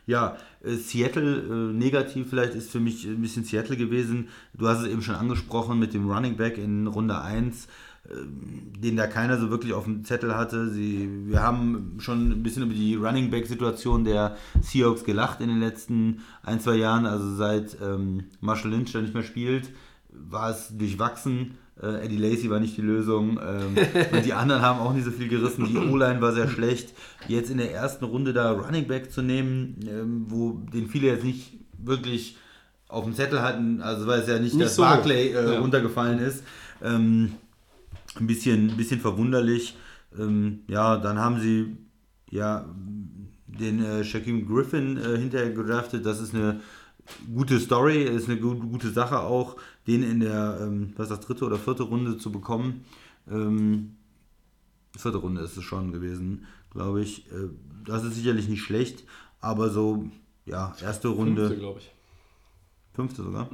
Ja, äh, Seattle, äh, negativ vielleicht ist für mich ein bisschen Seattle gewesen. Du hast es eben schon angesprochen mit dem Running Back in Runde 1, ähm, den da keiner so wirklich auf dem Zettel hatte. Sie, wir haben schon ein bisschen über die Running Back-Situation der Seahawks gelacht in den letzten ein, zwei Jahren. Also seit ähm, Marshall Lynch da nicht mehr spielt, war es durchwachsen. Äh, Eddie Lacey war nicht die Lösung. Ähm, [LAUGHS] und die anderen haben auch nicht so viel gerissen. Die O-Line war sehr schlecht. Jetzt in der ersten Runde da Running Back zu nehmen, ähm, wo den viele jetzt nicht wirklich auf dem Zettel hatten, also weil es ja nicht, Nicht dass so. Barclay äh, Ja. runtergefallen ist. Ähm, ein bisschen, ein bisschen verwunderlich. Ähm, ja, dann haben sie ja den äh, Shaquem Griffin äh, hinterher gedraftet. Das ist eine gute Story, ist eine gu gute Sache auch, den in der, ähm, was das, dritte oder vierte Runde zu bekommen. Ähm, vierte Runde ist es schon gewesen, glaube ich. Äh, das ist sicherlich nicht schlecht, aber so, ja, erste Runde, Fünfte, glaube ich. fünfte sogar.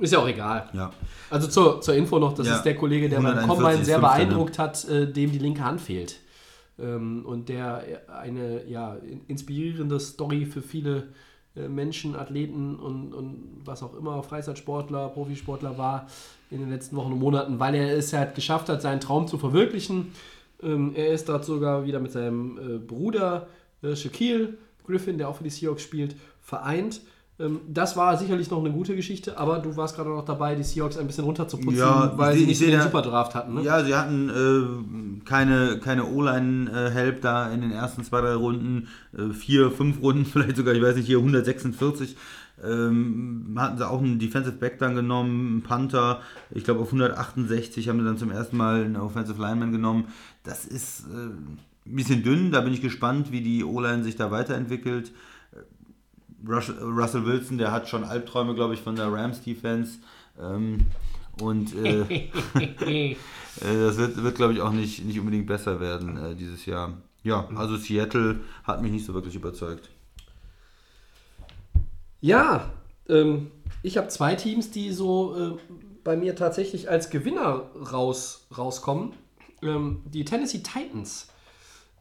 Ist ja auch egal. Ja. Also zur, zur Info noch, das Ja. ist der Kollege, der beim 141 Combine sehr ne? beeindruckt hat, äh, dem die linke Hand fehlt. Ähm, und der eine ja, in- inspirierende Story für viele äh, Menschen, Athleten und, und was auch immer, Freizeitsportler, Profisportler war in den letzten Wochen und Monaten, weil er es halt geschafft hat, seinen Traum zu verwirklichen. Ähm, er ist dort sogar wieder mit seinem äh, Bruder äh, Shaquille Griffin, der auch für die Seahawks spielt, vereint. Ähm, das war sicherlich noch eine gute Geschichte, aber du warst gerade noch dabei, die Seahawks ein bisschen runterzuputzen, Ja, weil sie nicht den Superdraft hatten. Ne? Ja, sie hatten äh, keine, keine O-Line-Help da in den ersten zwei, drei Runden. Äh, vier, fünf Runden, [LAUGHS] vielleicht sogar, ich weiß nicht, hier 146. Ähm, hatten sie auch einen Defensive Back dann genommen, einen Panther. Ich glaube, auf 168 haben sie dann zum ersten Mal einen Offensive Lineman genommen. Das ist äh, ein bisschen dünn. Da bin ich gespannt, wie die O-Line sich da weiterentwickelt. Russell Wilson, der hat schon Albträume, glaube ich, von der Rams-Defense. Ähm, und äh, [LAUGHS] äh, das wird, wird glaube ich, auch nicht, nicht unbedingt besser werden äh, dieses Jahr. Ja, also Seattle hat mich nicht so wirklich überzeugt. Ja, ähm, ich habe zwei Teams, die so äh, bei mir tatsächlich als Gewinner raus, rauskommen. Ähm, die Tennessee Titans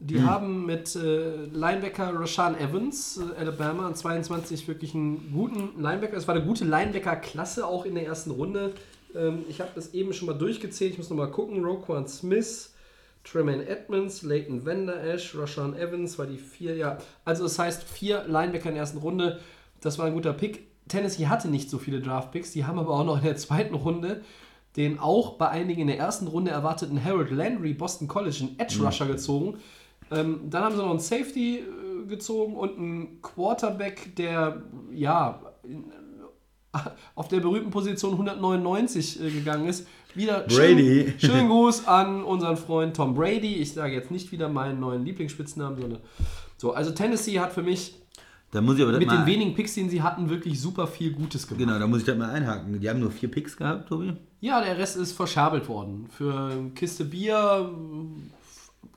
Die haben mit äh, Linebacker Rashawn Evans, äh, Alabama, an 22 wirklich einen guten Linebacker. Es war eine gute Linebacker-Klasse auch in der ersten Runde. Ähm, ich habe das eben schon mal durchgezählt. Ich muss nochmal gucken. Roquan Smith, Tremaine Edmonds, Leighton Vander Esch, Rashawn Evans war die vier. Ja, also das heißt vier Linebacker in der ersten Runde. Das war ein guter Pick. Tennessee hatte nicht so viele Draft-Picks. Die haben aber auch noch in der zweiten Runde den auch bei einigen in der ersten Runde erwarteten Harold Landry, Boston College, einen Edge Rusher gezogen. Ähm, dann haben sie noch einen Safety äh, gezogen und einen Quarterback, der ja in, auf der berühmten Position 199 äh, gegangen ist. Wieder Brady. Schönen, schönen [LAUGHS] Gruß an unseren Freund Tom Brady. Ich sage jetzt nicht wieder meinen neuen Lieblingsspitznamen, sondern so. Also Tennessee hat für mich Da muss ich aber das mit den wenigen Picks, den sie hatten, wirklich super viel Gutes gemacht. Genau, da muss ich das mal einhaken. Die haben nur vier Picks gehabt, Tobi. Ja, der Rest ist verscherbelt worden. Für Kiste Bier,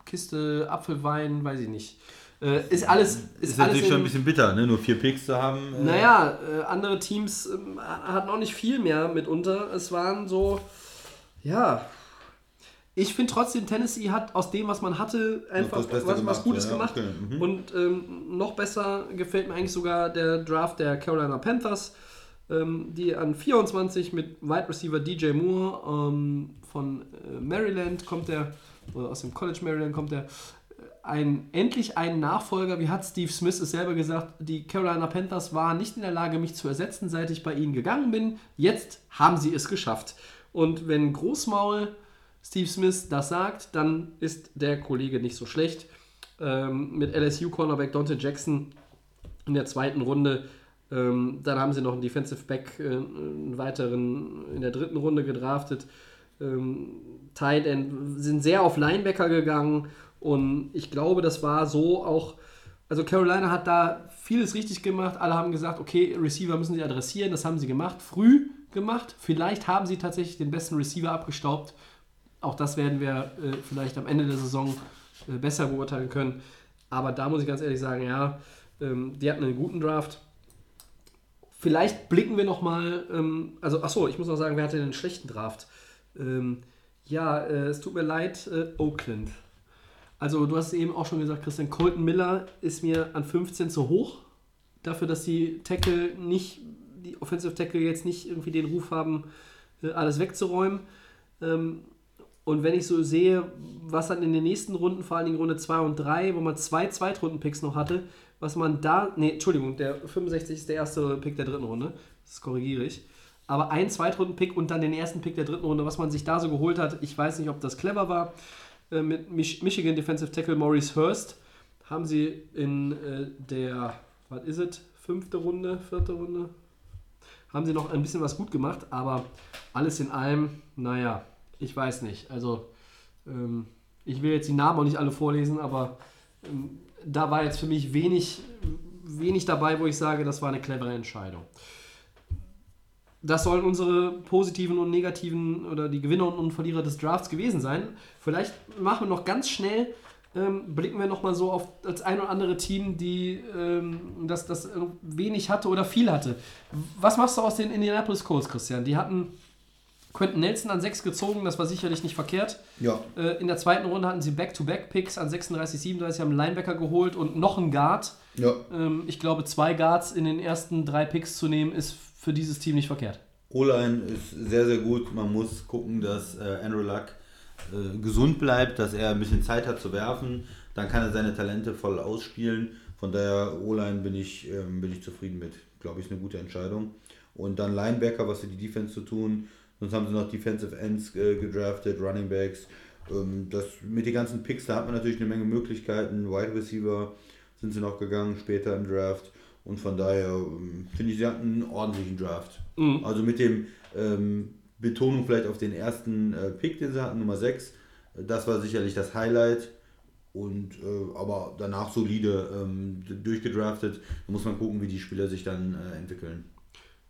Kiste Apfelwein, weiß ich nicht. Äh, ist alles. Ist, Ist, alles natürlich in, schon ein bisschen bitter, ne? nur vier Picks zu haben. äh, Naja, äh, andere Teams ähm, hatten auch nicht viel mehr mitunter. Es waren so. Ja. Ich finde trotzdem, Tennessee hat aus dem, was man hatte, einfach was, was gemacht, Gutes ja, gemacht. okay, mhm. Und ähm, noch besser gefällt mir eigentlich sogar der Draft der Carolina Panthers, ähm, die an 24 mit Wide Receiver DJ Moore ähm, von äh, Maryland kommt der, oder aus dem College Maryland kommt der, ein, endlich einen Nachfolger. Wie hat Steve Smith es selber gesagt, die Carolina Panthers waren nicht in der Lage, mich zu ersetzen, seit ich bei ihnen gegangen bin. Jetzt haben sie es geschafft. Und wenn Großmaul Steve Smith das sagt, dann ist der Kollege nicht so schlecht. Ähm, mit LSU-Cornerback Dante Jackson in der zweiten Runde. Ähm, dann haben sie noch einen Defensive Back, äh, einen weiteren in der dritten Runde gedraftet. Ähm, Tight End sind sehr auf Linebacker gegangen und ich glaube, das war so auch. Also Carolina hat da vieles richtig gemacht. Alle haben gesagt, okay, Receiver müssen sie adressieren. Das haben sie gemacht, früh gemacht. Vielleicht haben sie tatsächlich den besten Receiver abgestaubt. Auch das werden wir äh, vielleicht am Ende der Saison äh, besser beurteilen können. Aber da muss ich ganz ehrlich sagen, ja, ähm, die hatten einen guten Draft. Vielleicht blicken wir noch mal, ähm, also achso, ich muss noch sagen, wer hatte den schlechten Draft? Ähm, ja, äh, es tut mir leid, äh, Oakland. Also du hast eben auch schon gesagt, Christian, Colton Miller ist mir an 15 zu hoch. Dafür, dass die Tackle nicht, die Offensive Tackle jetzt nicht irgendwie den Ruf haben, äh, alles wegzuräumen. Ähm, und wenn ich so sehe, was dann in den nächsten Runden, vor allen Dingen Runde 2 und 3, wo man zwei Zweitrunden-Picks noch hatte, was man da, nee, Entschuldigung, der 65 ist der erste Pick der dritten Runde, das korrigiere ich. Aber ein Zweitrunden-Pick und dann den ersten Pick der dritten Runde, was man sich da so geholt hat, ich weiß nicht, ob das clever war. Äh, mit Mich Michigan Defensive Tackle Maurice Hurst haben sie in äh, der, was ist es, fünfte Runde, vierte Runde, haben sie noch ein bisschen was gut gemacht, aber alles in allem, naja, ich weiß nicht. Also, ähm, ich will jetzt die Namen auch nicht alle vorlesen, aber ähm, da war jetzt für mich wenig, wenig dabei, wo ich sage, das war eine clevere Entscheidung. Das sollen unsere positiven und negativen oder die Gewinner und Verlierer des Drafts gewesen sein. Vielleicht machen wir noch ganz schnell, ähm, blicken wir noch mal so auf das ein oder andere Team, die ähm, das, das wenig hatte oder viel hatte. Was machst du aus den Indianapolis Colts, Christian? Die hatten Quentin Nelson an 6 gezogen, das war sicherlich nicht verkehrt. Ja. Äh, in der zweiten Runde hatten sie Back-to-Back-Picks an 36, 37, haben einen Linebacker geholt und noch einen Guard. Ja. Ähm, ich glaube, zwei Guards in den ersten drei Picks zu nehmen, ist für dieses Team nicht verkehrt. O-Line ist sehr, sehr gut. Man muss gucken, dass äh, Andrew Luck äh, gesund bleibt, dass er ein bisschen Zeit hat zu werfen. Dann kann er seine Talente voll ausspielen. Von daher, O-Line bin ich, ähm, bin ich zufrieden mit. Glaube ich, eine gute Entscheidung. Und dann Linebacker, was für die Defense zu tun. Sonst haben sie noch Defensive Ends äh, gedraftet, Running Backs. Ähm, das, mit den ganzen Picks, da hat man natürlich eine Menge Möglichkeiten. Wide Receiver sind sie noch gegangen später im Draft. Und von daher ähm, finde ich, sie hatten einen ordentlichen Draft. Also mit dem ähm, Betonung vielleicht auf den ersten äh, Pick, den sie hatten, Nummer 6. äh, Das war sicherlich das Highlight. Und äh, aber danach solide ähm, durchgedraftet. Da muss man gucken, wie die Spieler sich dann äh, entwickeln.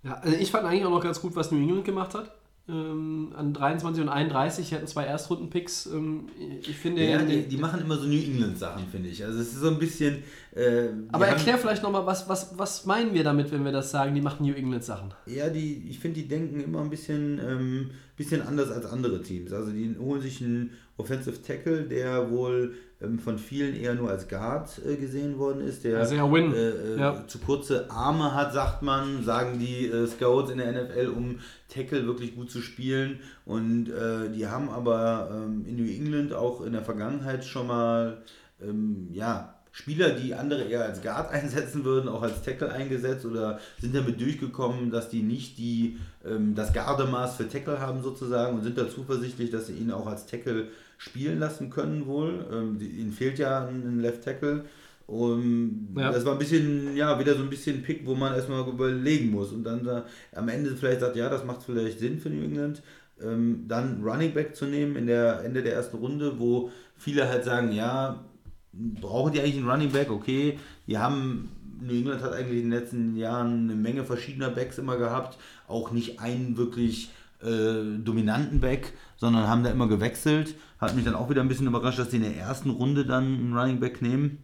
Ja, also ich fand eigentlich auch noch ganz gut, was New England gemacht hat. Ähm, an 23 und 31 hatten zwei Erstrunden-Picks. Ähm, ich finde. Ja, die, die machen immer so New England-Sachen, finde ich. Also es ist so ein bisschen. Äh, aber erklär vielleicht nochmal, was, was, was meinen wir damit, wenn wir das sagen, die machen New England-Sachen? Ja, die, ich finde, die denken immer ein bisschen, ähm, bisschen anders als andere Teams. Also die holen sich einen Offensive Tackle, der wohl von vielen eher nur als Guard äh, gesehen worden ist, der Also ja, Win. äh, äh, Ja. zu kurze Arme hat, sagt man, sagen die äh, Scouts in der NFL, um Tackle wirklich gut zu spielen. Und äh, die haben aber ähm, in New England auch in der Vergangenheit schon mal ähm, ja, Spieler, die andere eher als Guard [LAUGHS] einsetzen würden, auch als Tackle eingesetzt oder sind damit durchgekommen, dass die nicht die, ähm, das Gardemaß für Tackle haben sozusagen und sind da zuversichtlich, dass sie ihn auch als Tackle spielen lassen können wohl. Ähm, die, ihnen fehlt ja ein Left Tackle. Und Ja. das war ein bisschen, ja, wieder so ein bisschen Pick, wo man erstmal überlegen muss und dann da am Ende vielleicht sagt, ja, das macht vielleicht Sinn für New England, ähm, dann Running Back zu nehmen in der Ende der ersten Runde, wo viele halt sagen, ja, brauchen die eigentlich einen Running Back? Okay, die haben, New England hat eigentlich in den letzten Jahren eine Menge verschiedener Backs immer gehabt, auch nicht einen wirklich äh, dominanten Back, sondern haben da immer gewechselt. Hat mich dann auch wieder ein bisschen überrascht, dass die in der ersten Runde dann einen Running Back nehmen.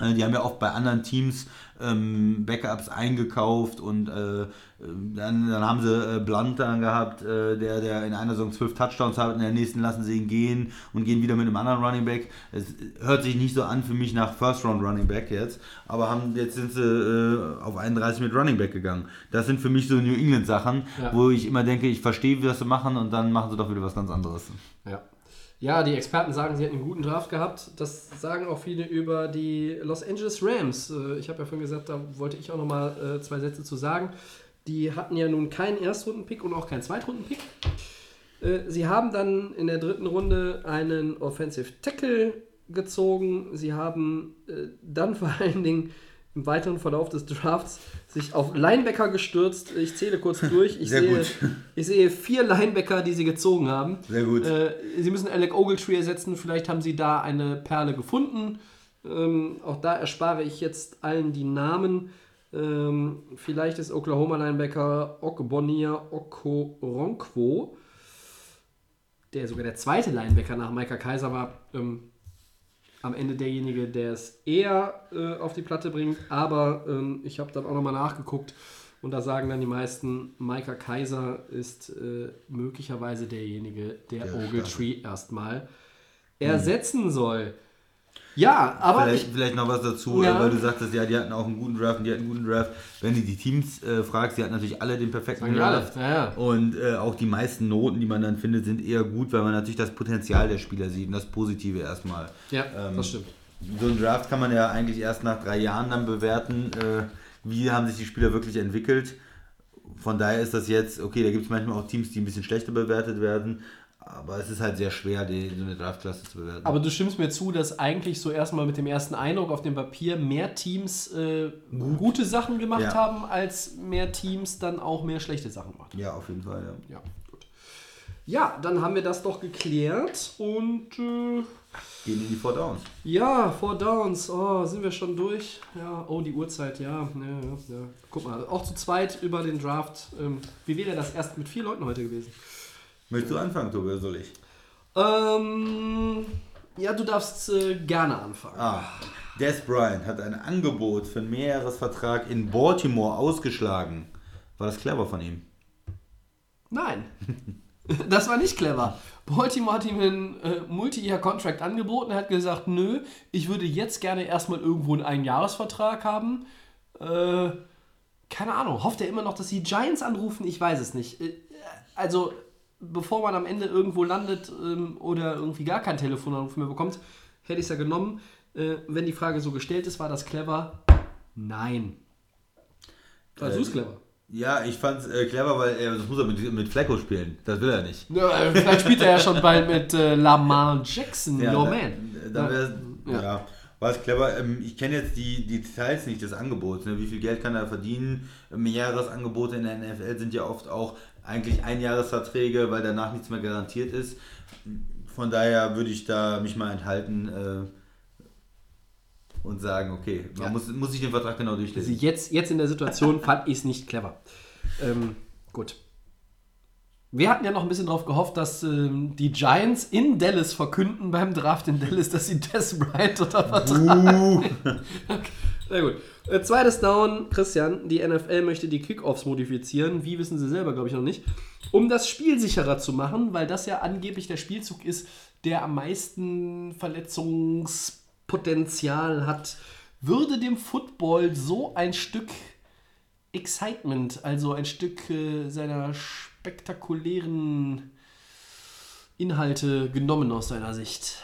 Äh, Die haben ja oft bei anderen Teams ähm, Backups eingekauft und äh, dann, dann haben sie äh, Blunt dann gehabt, äh, der, der in einer Saison zwölf Touchdowns hat, in der nächsten lassen sie ihn gehen und gehen wieder mit einem anderen Running Back. Es hört sich nicht so an für mich nach First Round Running Back jetzt, aber haben, jetzt sind sie äh, auf 31 mit Running Back gegangen. Das sind für mich so New England Sachen, Ja. wo ich immer denke, ich verstehe, wie das sie machen und dann machen sie doch wieder was ganz anderes. Ja. Ja, die Experten sagen, sie hätten einen guten Draft gehabt. Das sagen auch viele über die Los Angeles Rams. Äh, Ich habe ja vorhin gesagt, da wollte ich auch noch mal äh, zwei Sätze zu sagen. Die hatten ja nun keinen Erstrunden-Pick und auch keinen Zweitrunden-Pick. Äh, Sie haben dann in der dritten Runde einen Offensive Tackle gezogen. Sie haben dann [LAUGHS] vor allen Dingen im weiteren Verlauf des Drafts sich auf Linebacker gestürzt. Ich zähle kurz durch. Ich, Sehr sehe, gut. ich sehe vier Linebacker, die sie gezogen haben. Sehr gut. Äh, sie müssen Alec Ogletree ersetzen. Vielleicht haben sie da eine Perle gefunden. Ähm, auch da erspare ich jetzt allen die Namen. Ähm, vielleicht ist Oklahoma Linebacker Okbonir Okoronkwo, der sogar der zweite Linebacker nach Micah Kaiser war, ähm, am Ende derjenige, der es eher äh, auf die Platte bringt. Aber ähm, ich habe dann auch nochmal nachgeguckt und da sagen dann die meisten, Micah Kaiser ist äh, möglicherweise derjenige, der Der Ogletree erstmal ersetzen soll. Ja, aber Vielleicht, ich, vielleicht noch was dazu, Ja. weil du sagtest, ja, die hatten auch einen guten Draft und die hatten einen guten Draft. Wenn du die Teams äh, fragst, die hatten natürlich alle den perfekten Draft. ja, ja. Und äh, auch die meisten Noten, die man dann findet, sind eher gut, weil man natürlich das Potenzial der Spieler sieht und das Positive erstmal. ja, ähm, das stimmt. So ein Draft kann man ja eigentlich erst nach drei Jahren dann bewerten, äh, wie haben sich die Spieler wirklich entwickelt. Von daher ist das jetzt, okay, da gibt es manchmal auch Teams, die ein bisschen schlechter bewertet werden, aber es ist halt sehr schwer, die, so eine Draftklasse zu bewerten. Aber du stimmst mir zu, dass eigentlich so erstmal mit dem ersten Eindruck auf dem Papier mehr Teams äh, gute Sachen gemacht Ja. haben, als mehr Teams dann auch mehr schlechte Sachen gemacht haben. ja, auf jeden Fall, ja. Ja, gut. Ja, dann haben wir das doch geklärt und äh, Gehen in die Four Downs. ja, Four Downs, oh, sind wir schon durch? Ja, oh, die Uhrzeit, ja, ja, ja, ja. Guck mal, auch zu zweit über den Draft. Ähm, wie wäre das erst mit vier Leuten heute gewesen? Möchtest du anfangen, Tobi, oder soll ich? Ähm, ja, du darfst äh, gerne anfangen. Ah, Des Bryant hat ein Angebot für einen Mehrjahresvertrag in Baltimore ausgeschlagen. War das clever von ihm? Nein. [LAUGHS] Das war nicht clever. Baltimore hat ihm einen äh, Multi-Year-Contract angeboten. Er hat gesagt, nö, ich würde jetzt gerne erstmal irgendwo einen Einjahresvertrag haben. Äh, keine Ahnung. Hofft er immer noch, dass die Giants anrufen? Ich weiß es nicht. Äh, also, bevor man am Ende irgendwo landet ähm, oder irgendwie gar keinen Telefonanruf mehr bekommt, hätte ich es ja genommen. Äh, wenn die Frage so gestellt ist, war das clever? Nein. War Äh, es clever? Ja, ich fand's äh, clever, weil er das muss er mit, mit Flecko spielen. Das will er nicht. [LAUGHS] Ja, äh, vielleicht spielt er ja schon bald mit äh, Lamar Jackson, Ja, your da- man. Da wär, Ja. ja. war es clever. Ähm, ich kenne jetzt die, die Details nicht des Angebots. Ne? Wie viel Geld kann er verdienen? Mehrjahresangebote in der NFL sind ja oft auch eigentlich Einjahresverträge, weil danach nichts mehr garantiert ist. Von daher würde ich da mich mal enthalten äh, und sagen, okay, man Ja. muss, muss sich den Vertrag genau Also durchlesen. jetzt, jetzt in der Situation fand ich es nicht clever. Ähm, gut. Wir hatten ja noch ein bisschen darauf gehofft, dass ähm, die Giants in Dallas verkünden beim Draft in Dallas, dass sie Des Bryant unter [LAUGHS] Vertrag [LAUGHS] Okay, Sehr gut. Äh, zweites Down, Christian. Die NFL möchte die Kickoffs modifizieren. Wie wissen sie selber, glaube ich, noch nicht. Um das Spiel sicherer zu machen, weil das ja angeblich der Spielzug ist, der am meisten Verletzungspotenzial hat, würde dem Football so ein Stück Excitement, also ein Stück äh, seiner spektakulären Inhalte genommen aus deiner Sicht?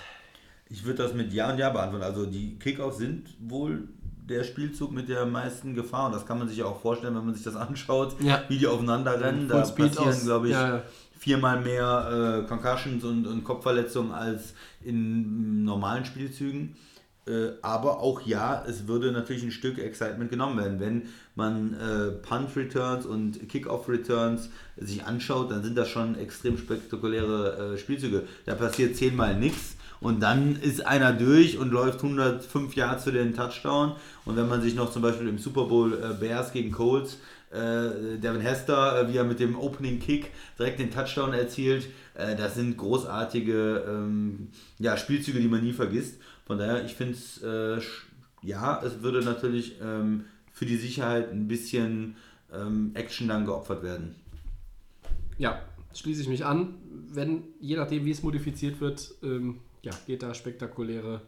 Ich würde das mit Ja und Ja beantworten. Also die Kickoffs sind wohl der Spielzug mit der meisten Gefahr. Und das kann man sich ja auch vorstellen, wenn man sich das [LAUGHS] anschaut, Ja. wie die aufeinander rennen. Da passieren, glaube ich, ja, ja. viermal mehr äh, Concussions und, und Kopfverletzungen als in normalen Spielzügen. Äh, aber auch ja, es würde natürlich ein Stück Excitement genommen werden. Wenn man äh, Punt Returns und Kickoff Returns sich anschaut, dann sind das schon extrem spektakuläre äh, Spielzüge. Da passiert zehnmal nichts und dann ist einer durch und läuft 105 Yards für den Touchdown. Und wenn man sich noch zum Beispiel im Super Bowl äh, Bears gegen Colts äh, Devin Hester, äh, wie er mit dem Opening Kick direkt den Touchdown erzielt. Äh, das sind großartige ähm, ja, Spielzüge, die man nie vergisst. Von daher, ich finde es, äh, ja, es würde natürlich ähm, für die Sicherheit ein bisschen ähm, Action dann geopfert werden. Ja, schließe ich mich an. Wenn, je nachdem, wie es modifiziert wird, ähm, ja, geht da spektakuläre,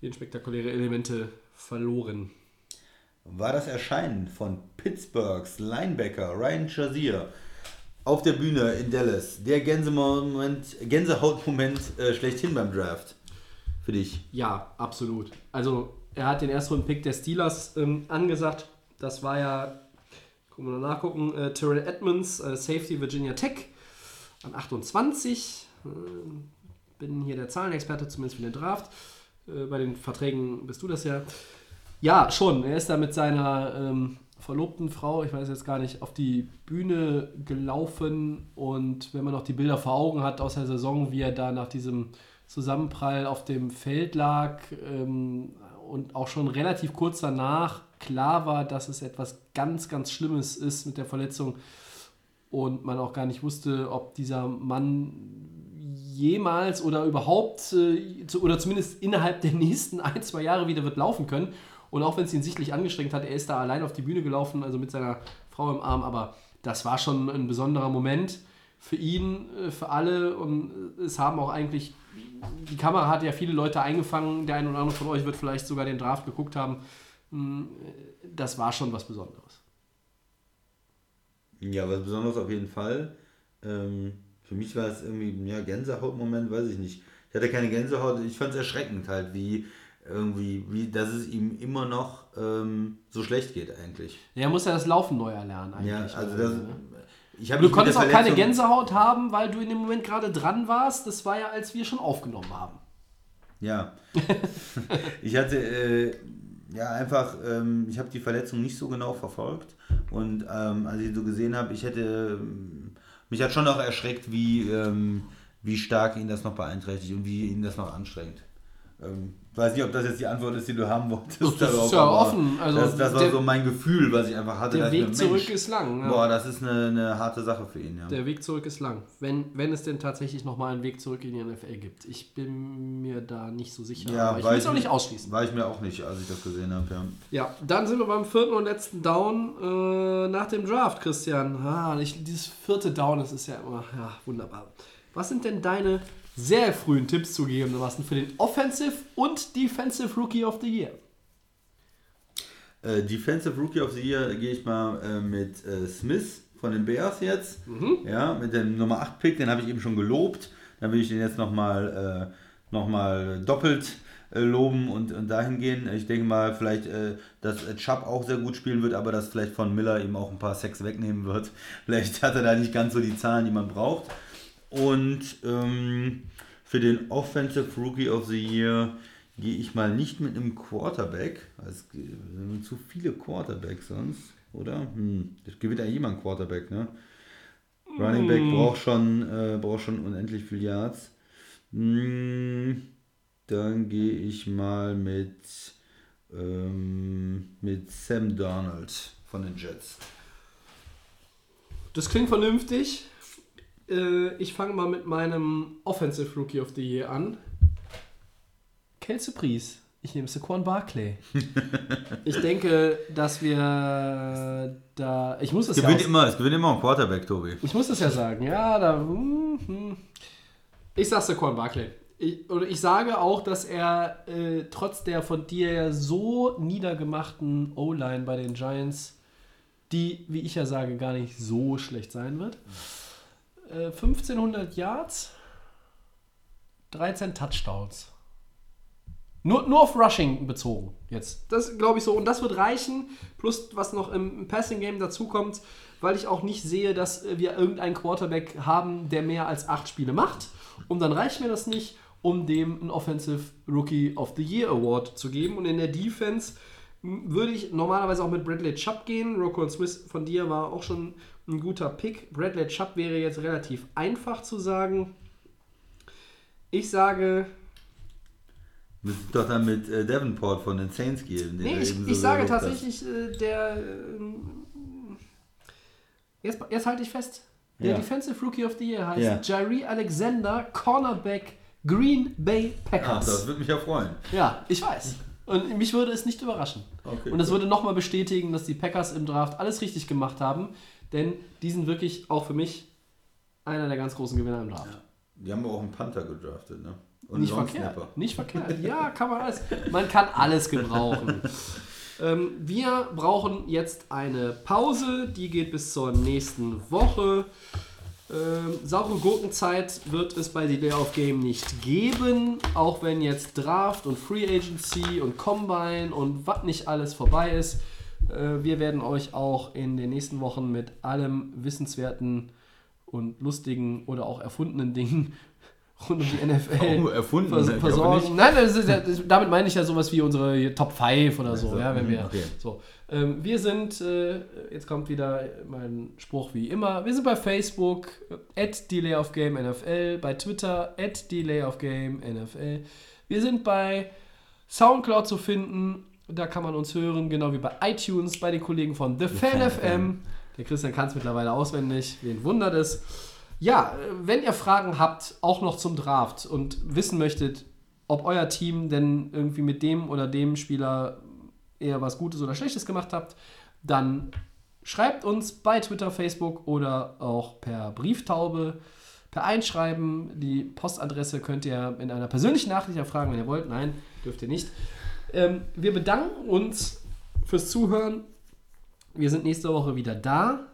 gehen spektakuläre Elemente verloren. war das Erscheinen von Pittsburghs Linebacker Ryan Shazier auf der Bühne in Dallas. Der Gänsemoment, Gänsehautmoment äh, schlechthin beim Draft. Für dich. Ja, absolut. Also, er hat den Erstrunden-Pick der Steelers ähm, angesagt. Das war ja, gucken wir mal nachgucken, äh, Terrell Edmonds, äh, Safety Virginia Tech an 28. Bin hier der Zahlenexperte, zumindest für den Draft. Äh, bei den Verträgen bist du das ja. Ja, schon. Er ist da mit seiner ähm, verlobten Frau, ich weiß jetzt gar nicht, auf die Bühne gelaufen. Und wenn man noch die Bilder vor Augen hat aus der Saison, wie er da nach diesem Zusammenprall auf dem Feld lag ähm, und auch schon relativ kurz danach klar war, dass es etwas ganz, ganz Schlimmes ist mit der Verletzung und man auch gar nicht wusste, ob dieser Mann jemals oder überhaupt äh, oder zumindest innerhalb der nächsten [LAUGHS] ein, zwei Jahre wieder wird laufen können. Und auch wenn es ihn sichtlich angestrengt hat, er ist da allein auf die Bühne gelaufen, also mit seiner Frau im Arm, aber das war schon ein besonderer Moment für ihn, äh, für alle und es haben auch eigentlich, die Kamera hat ja viele Leute eingefangen, der eine oder andere von euch wird vielleicht sogar den Draft geguckt haben. Mm, Das war schon was Besonderes. Ja, was Besonderes auf jeden Fall. Ähm, für mich war es irgendwie, ja, Gänsehautmoment, weiß ich nicht. Ich hatte keine Gänsehaut, ich fand es erschreckend halt, wie irgendwie, wie, dass es ihm immer noch ähm, so schlecht geht eigentlich. Er muss ja das Laufen neu erlernen eigentlich. Ja, also das, ne? ich Du konntest auch keine Gänsehaut haben, weil du in dem Moment gerade dran warst. Das war ja, als wir schon aufgenommen haben. Ja. [LAUGHS] ich hatte äh, ja einfach, ähm, ich habe die Verletzung nicht so genau verfolgt und ähm, als ich so gesehen habe, ich hätte, mich hat schon auch erschreckt, wie, ähm, wie stark ihn das noch beeinträchtigt und wie ihn das noch anstrengt. Ähm, weiß nicht, ob das jetzt die Antwort ist, die du haben wolltest. Das ist ja offen. Also das, das war der- so mein Gefühl, was ich einfach hatte. Der ich Weg mir, zurück Mensch, ist lang. Ja. Boah, das ist eine, eine harte Sache für ihn, ja. Der Weg zurück ist lang. Wenn, wenn es denn tatsächlich nochmal einen Weg zurück in die NFL gibt. Ich bin mir da nicht so sicher. ja, aber ich will es auch nicht ausschließen. War ich mir auch nicht, als ich das gesehen habe, ja. Ja, dann sind wir beim vierten und letzten Down äh, nach dem Draft, Christian. Ah, nicht, dieses vierte Down, das ist ja immer ja, wunderbar. Was sind denn deine sehr frühen Tipps zugegebenermaßen für den Offensive und Defensive Rookie of the Year? Äh, Defensive Rookie of the Year gehe ich mal äh, mit äh, Smith von den Bears jetzt. Ja, mit dem Nummer 8 Pick, den habe ich eben schon gelobt. Dann will ich den jetzt nochmal äh, noch mal doppelt äh, loben und, und dahin gehen. Ich denke mal, vielleicht, äh, dass Chubb auch sehr gut spielen wird, aber dass vielleicht von Miller ihm auch ein paar Sex wegnehmen wird. [LAUGHS] Vielleicht hat er da nicht ganz so die Zahlen, die man braucht. Und ähm, für den Offensive Rookie of the Year gehe ich mal nicht mit einem Quarterback. Es sind zu viele Quarterbacks sonst, oder? Hm, das gewinnt ja jemand Quarterback, ne? Running Back braucht schon, äh, braucht schon unendlich viel Yards. Hm, dann gehe ich mal mit, ähm, mit Sam Darnold von den Jets. Das klingt vernünftig. Äh, ich fange mal mit meinem Offensive Rookie of the Year an. Kelsey Priest. Ich nehme Saquon Barkley. [LAUGHS] ich denke, dass wir da. Ich muss es Es ja gewinnt, aus- immer, es gewinnt immer ein Quarterback, Tobi. Ich muss es ja sagen, ja, da. hm, hm. Ich sag's Saquon Barkley. Ich, oder ich sage auch, dass er äh, trotz der von dir so niedergemachten O-Line bei den Giants, die, wie ich ja sage, gar nicht so schlecht sein wird. Äh, 1500 Yards, 13 Touchdowns. Nur, nur auf Rushing bezogen jetzt. Das glaube ich so. Und das wird reichen. Plus, was noch im Passing Game dazukommt, weil ich auch nicht sehe, dass wir irgendeinen Quarterback haben, der mehr als acht Spiele macht. Und dann reicht mir das nicht, um dem einen Offensive Rookie of the Year Award zu geben. Und in der Defense würde ich normalerweise auch mit Bradley Chubb gehen. Rocco Smith von dir war auch schon ein guter Pick. Bradley Chubb wäre jetzt relativ einfach zu sagen. Ich sage, Wir sind doch dann mit äh, Davenport von den Saints gehen. Nee, ich, so ich sage tatsächlich, äh, der. ähm, jetzt, jetzt halte ich fest. Der Ja. Defensive Rookie of the Year heißt Ja. Jairi Alexander, Cornerback Green Bay Ach, Packers. das würde mich ja freuen. ja, ich weiß. Und mich würde es nicht überraschen. Okay, Und das gut. würde nochmal bestätigen, dass die Packers im Draft alles richtig gemacht haben. Denn die sind wirklich auch für mich einer der ganz großen Gewinner im Draft. Die haben auch einen Panther gedraftet, ne? Und Nicht verkehrt. Nicht verkehrt. Ja, kann man alles. Man kann alles gebrauchen. [LAUGHS] ähm, wir brauchen jetzt eine Pause. Die geht bis zur nächsten Woche. Ähm, saure Gurkenzeit wird es bei Delay of Game nicht geben. Auch wenn jetzt Draft und Free Agency und Combine und was nicht alles vorbei ist. Äh, wir werden euch auch in den nächsten Wochen mit allem Wissenswerten und lustigen oder auch erfundenen Dingen [LAUGHS] rund um die NFL [LAUGHS] Oh, erfunden, vers versorgen. Nein, ist damit meine ich ja sowas wie unsere Top 5 oder so, Also, ja, wenn mhm, wir okay. so. Ähm, wir sind, äh, jetzt kommt wieder mein Spruch wie immer, wir sind bei Facebook, äh, at Delay of Game NFL, bei Twitter, at Delay of Game NFL. Wir sind bei Soundcloud zu finden, da kann man uns hören, genau wie bei iTunes, bei den Kollegen von The, Fan, Fan FM. Der Christian kann es mittlerweile auswendig, wen wundert es. Ja, äh, wenn ihr Fragen habt, auch noch zum Draft und wissen möchtet, ob euer Team denn irgendwie mit dem oder dem Spieler eher was Gutes oder Schlechtes gemacht habt, dann schreibt uns bei Twitter, Facebook oder auch per Brieftaube, per Einschreiben. Die Postadresse könnt ihr in einer persönlichen Nachricht erfragen, wenn ihr wollt. Nein, dürft ihr nicht. Ähm, wir bedanken uns fürs Zuhören. Wir sind nächste Woche wieder da.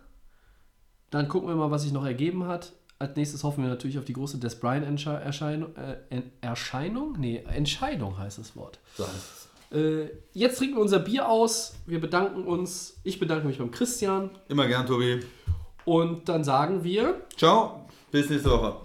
Dann gucken wir mal, was sich noch ergeben hat. Als nächstes hoffen wir natürlich auf die große Des Bryant-Erscheinung. Äh, Erscheinung? Nee, Entscheidung heißt das Wort. So heißt es. Äh, jetzt trinken wir unser Bier aus. Wir bedanken uns. Ich bedanke mich beim Christian. Immer gern, Tobi. Und dann sagen wir. Ciao, bis nächste Woche.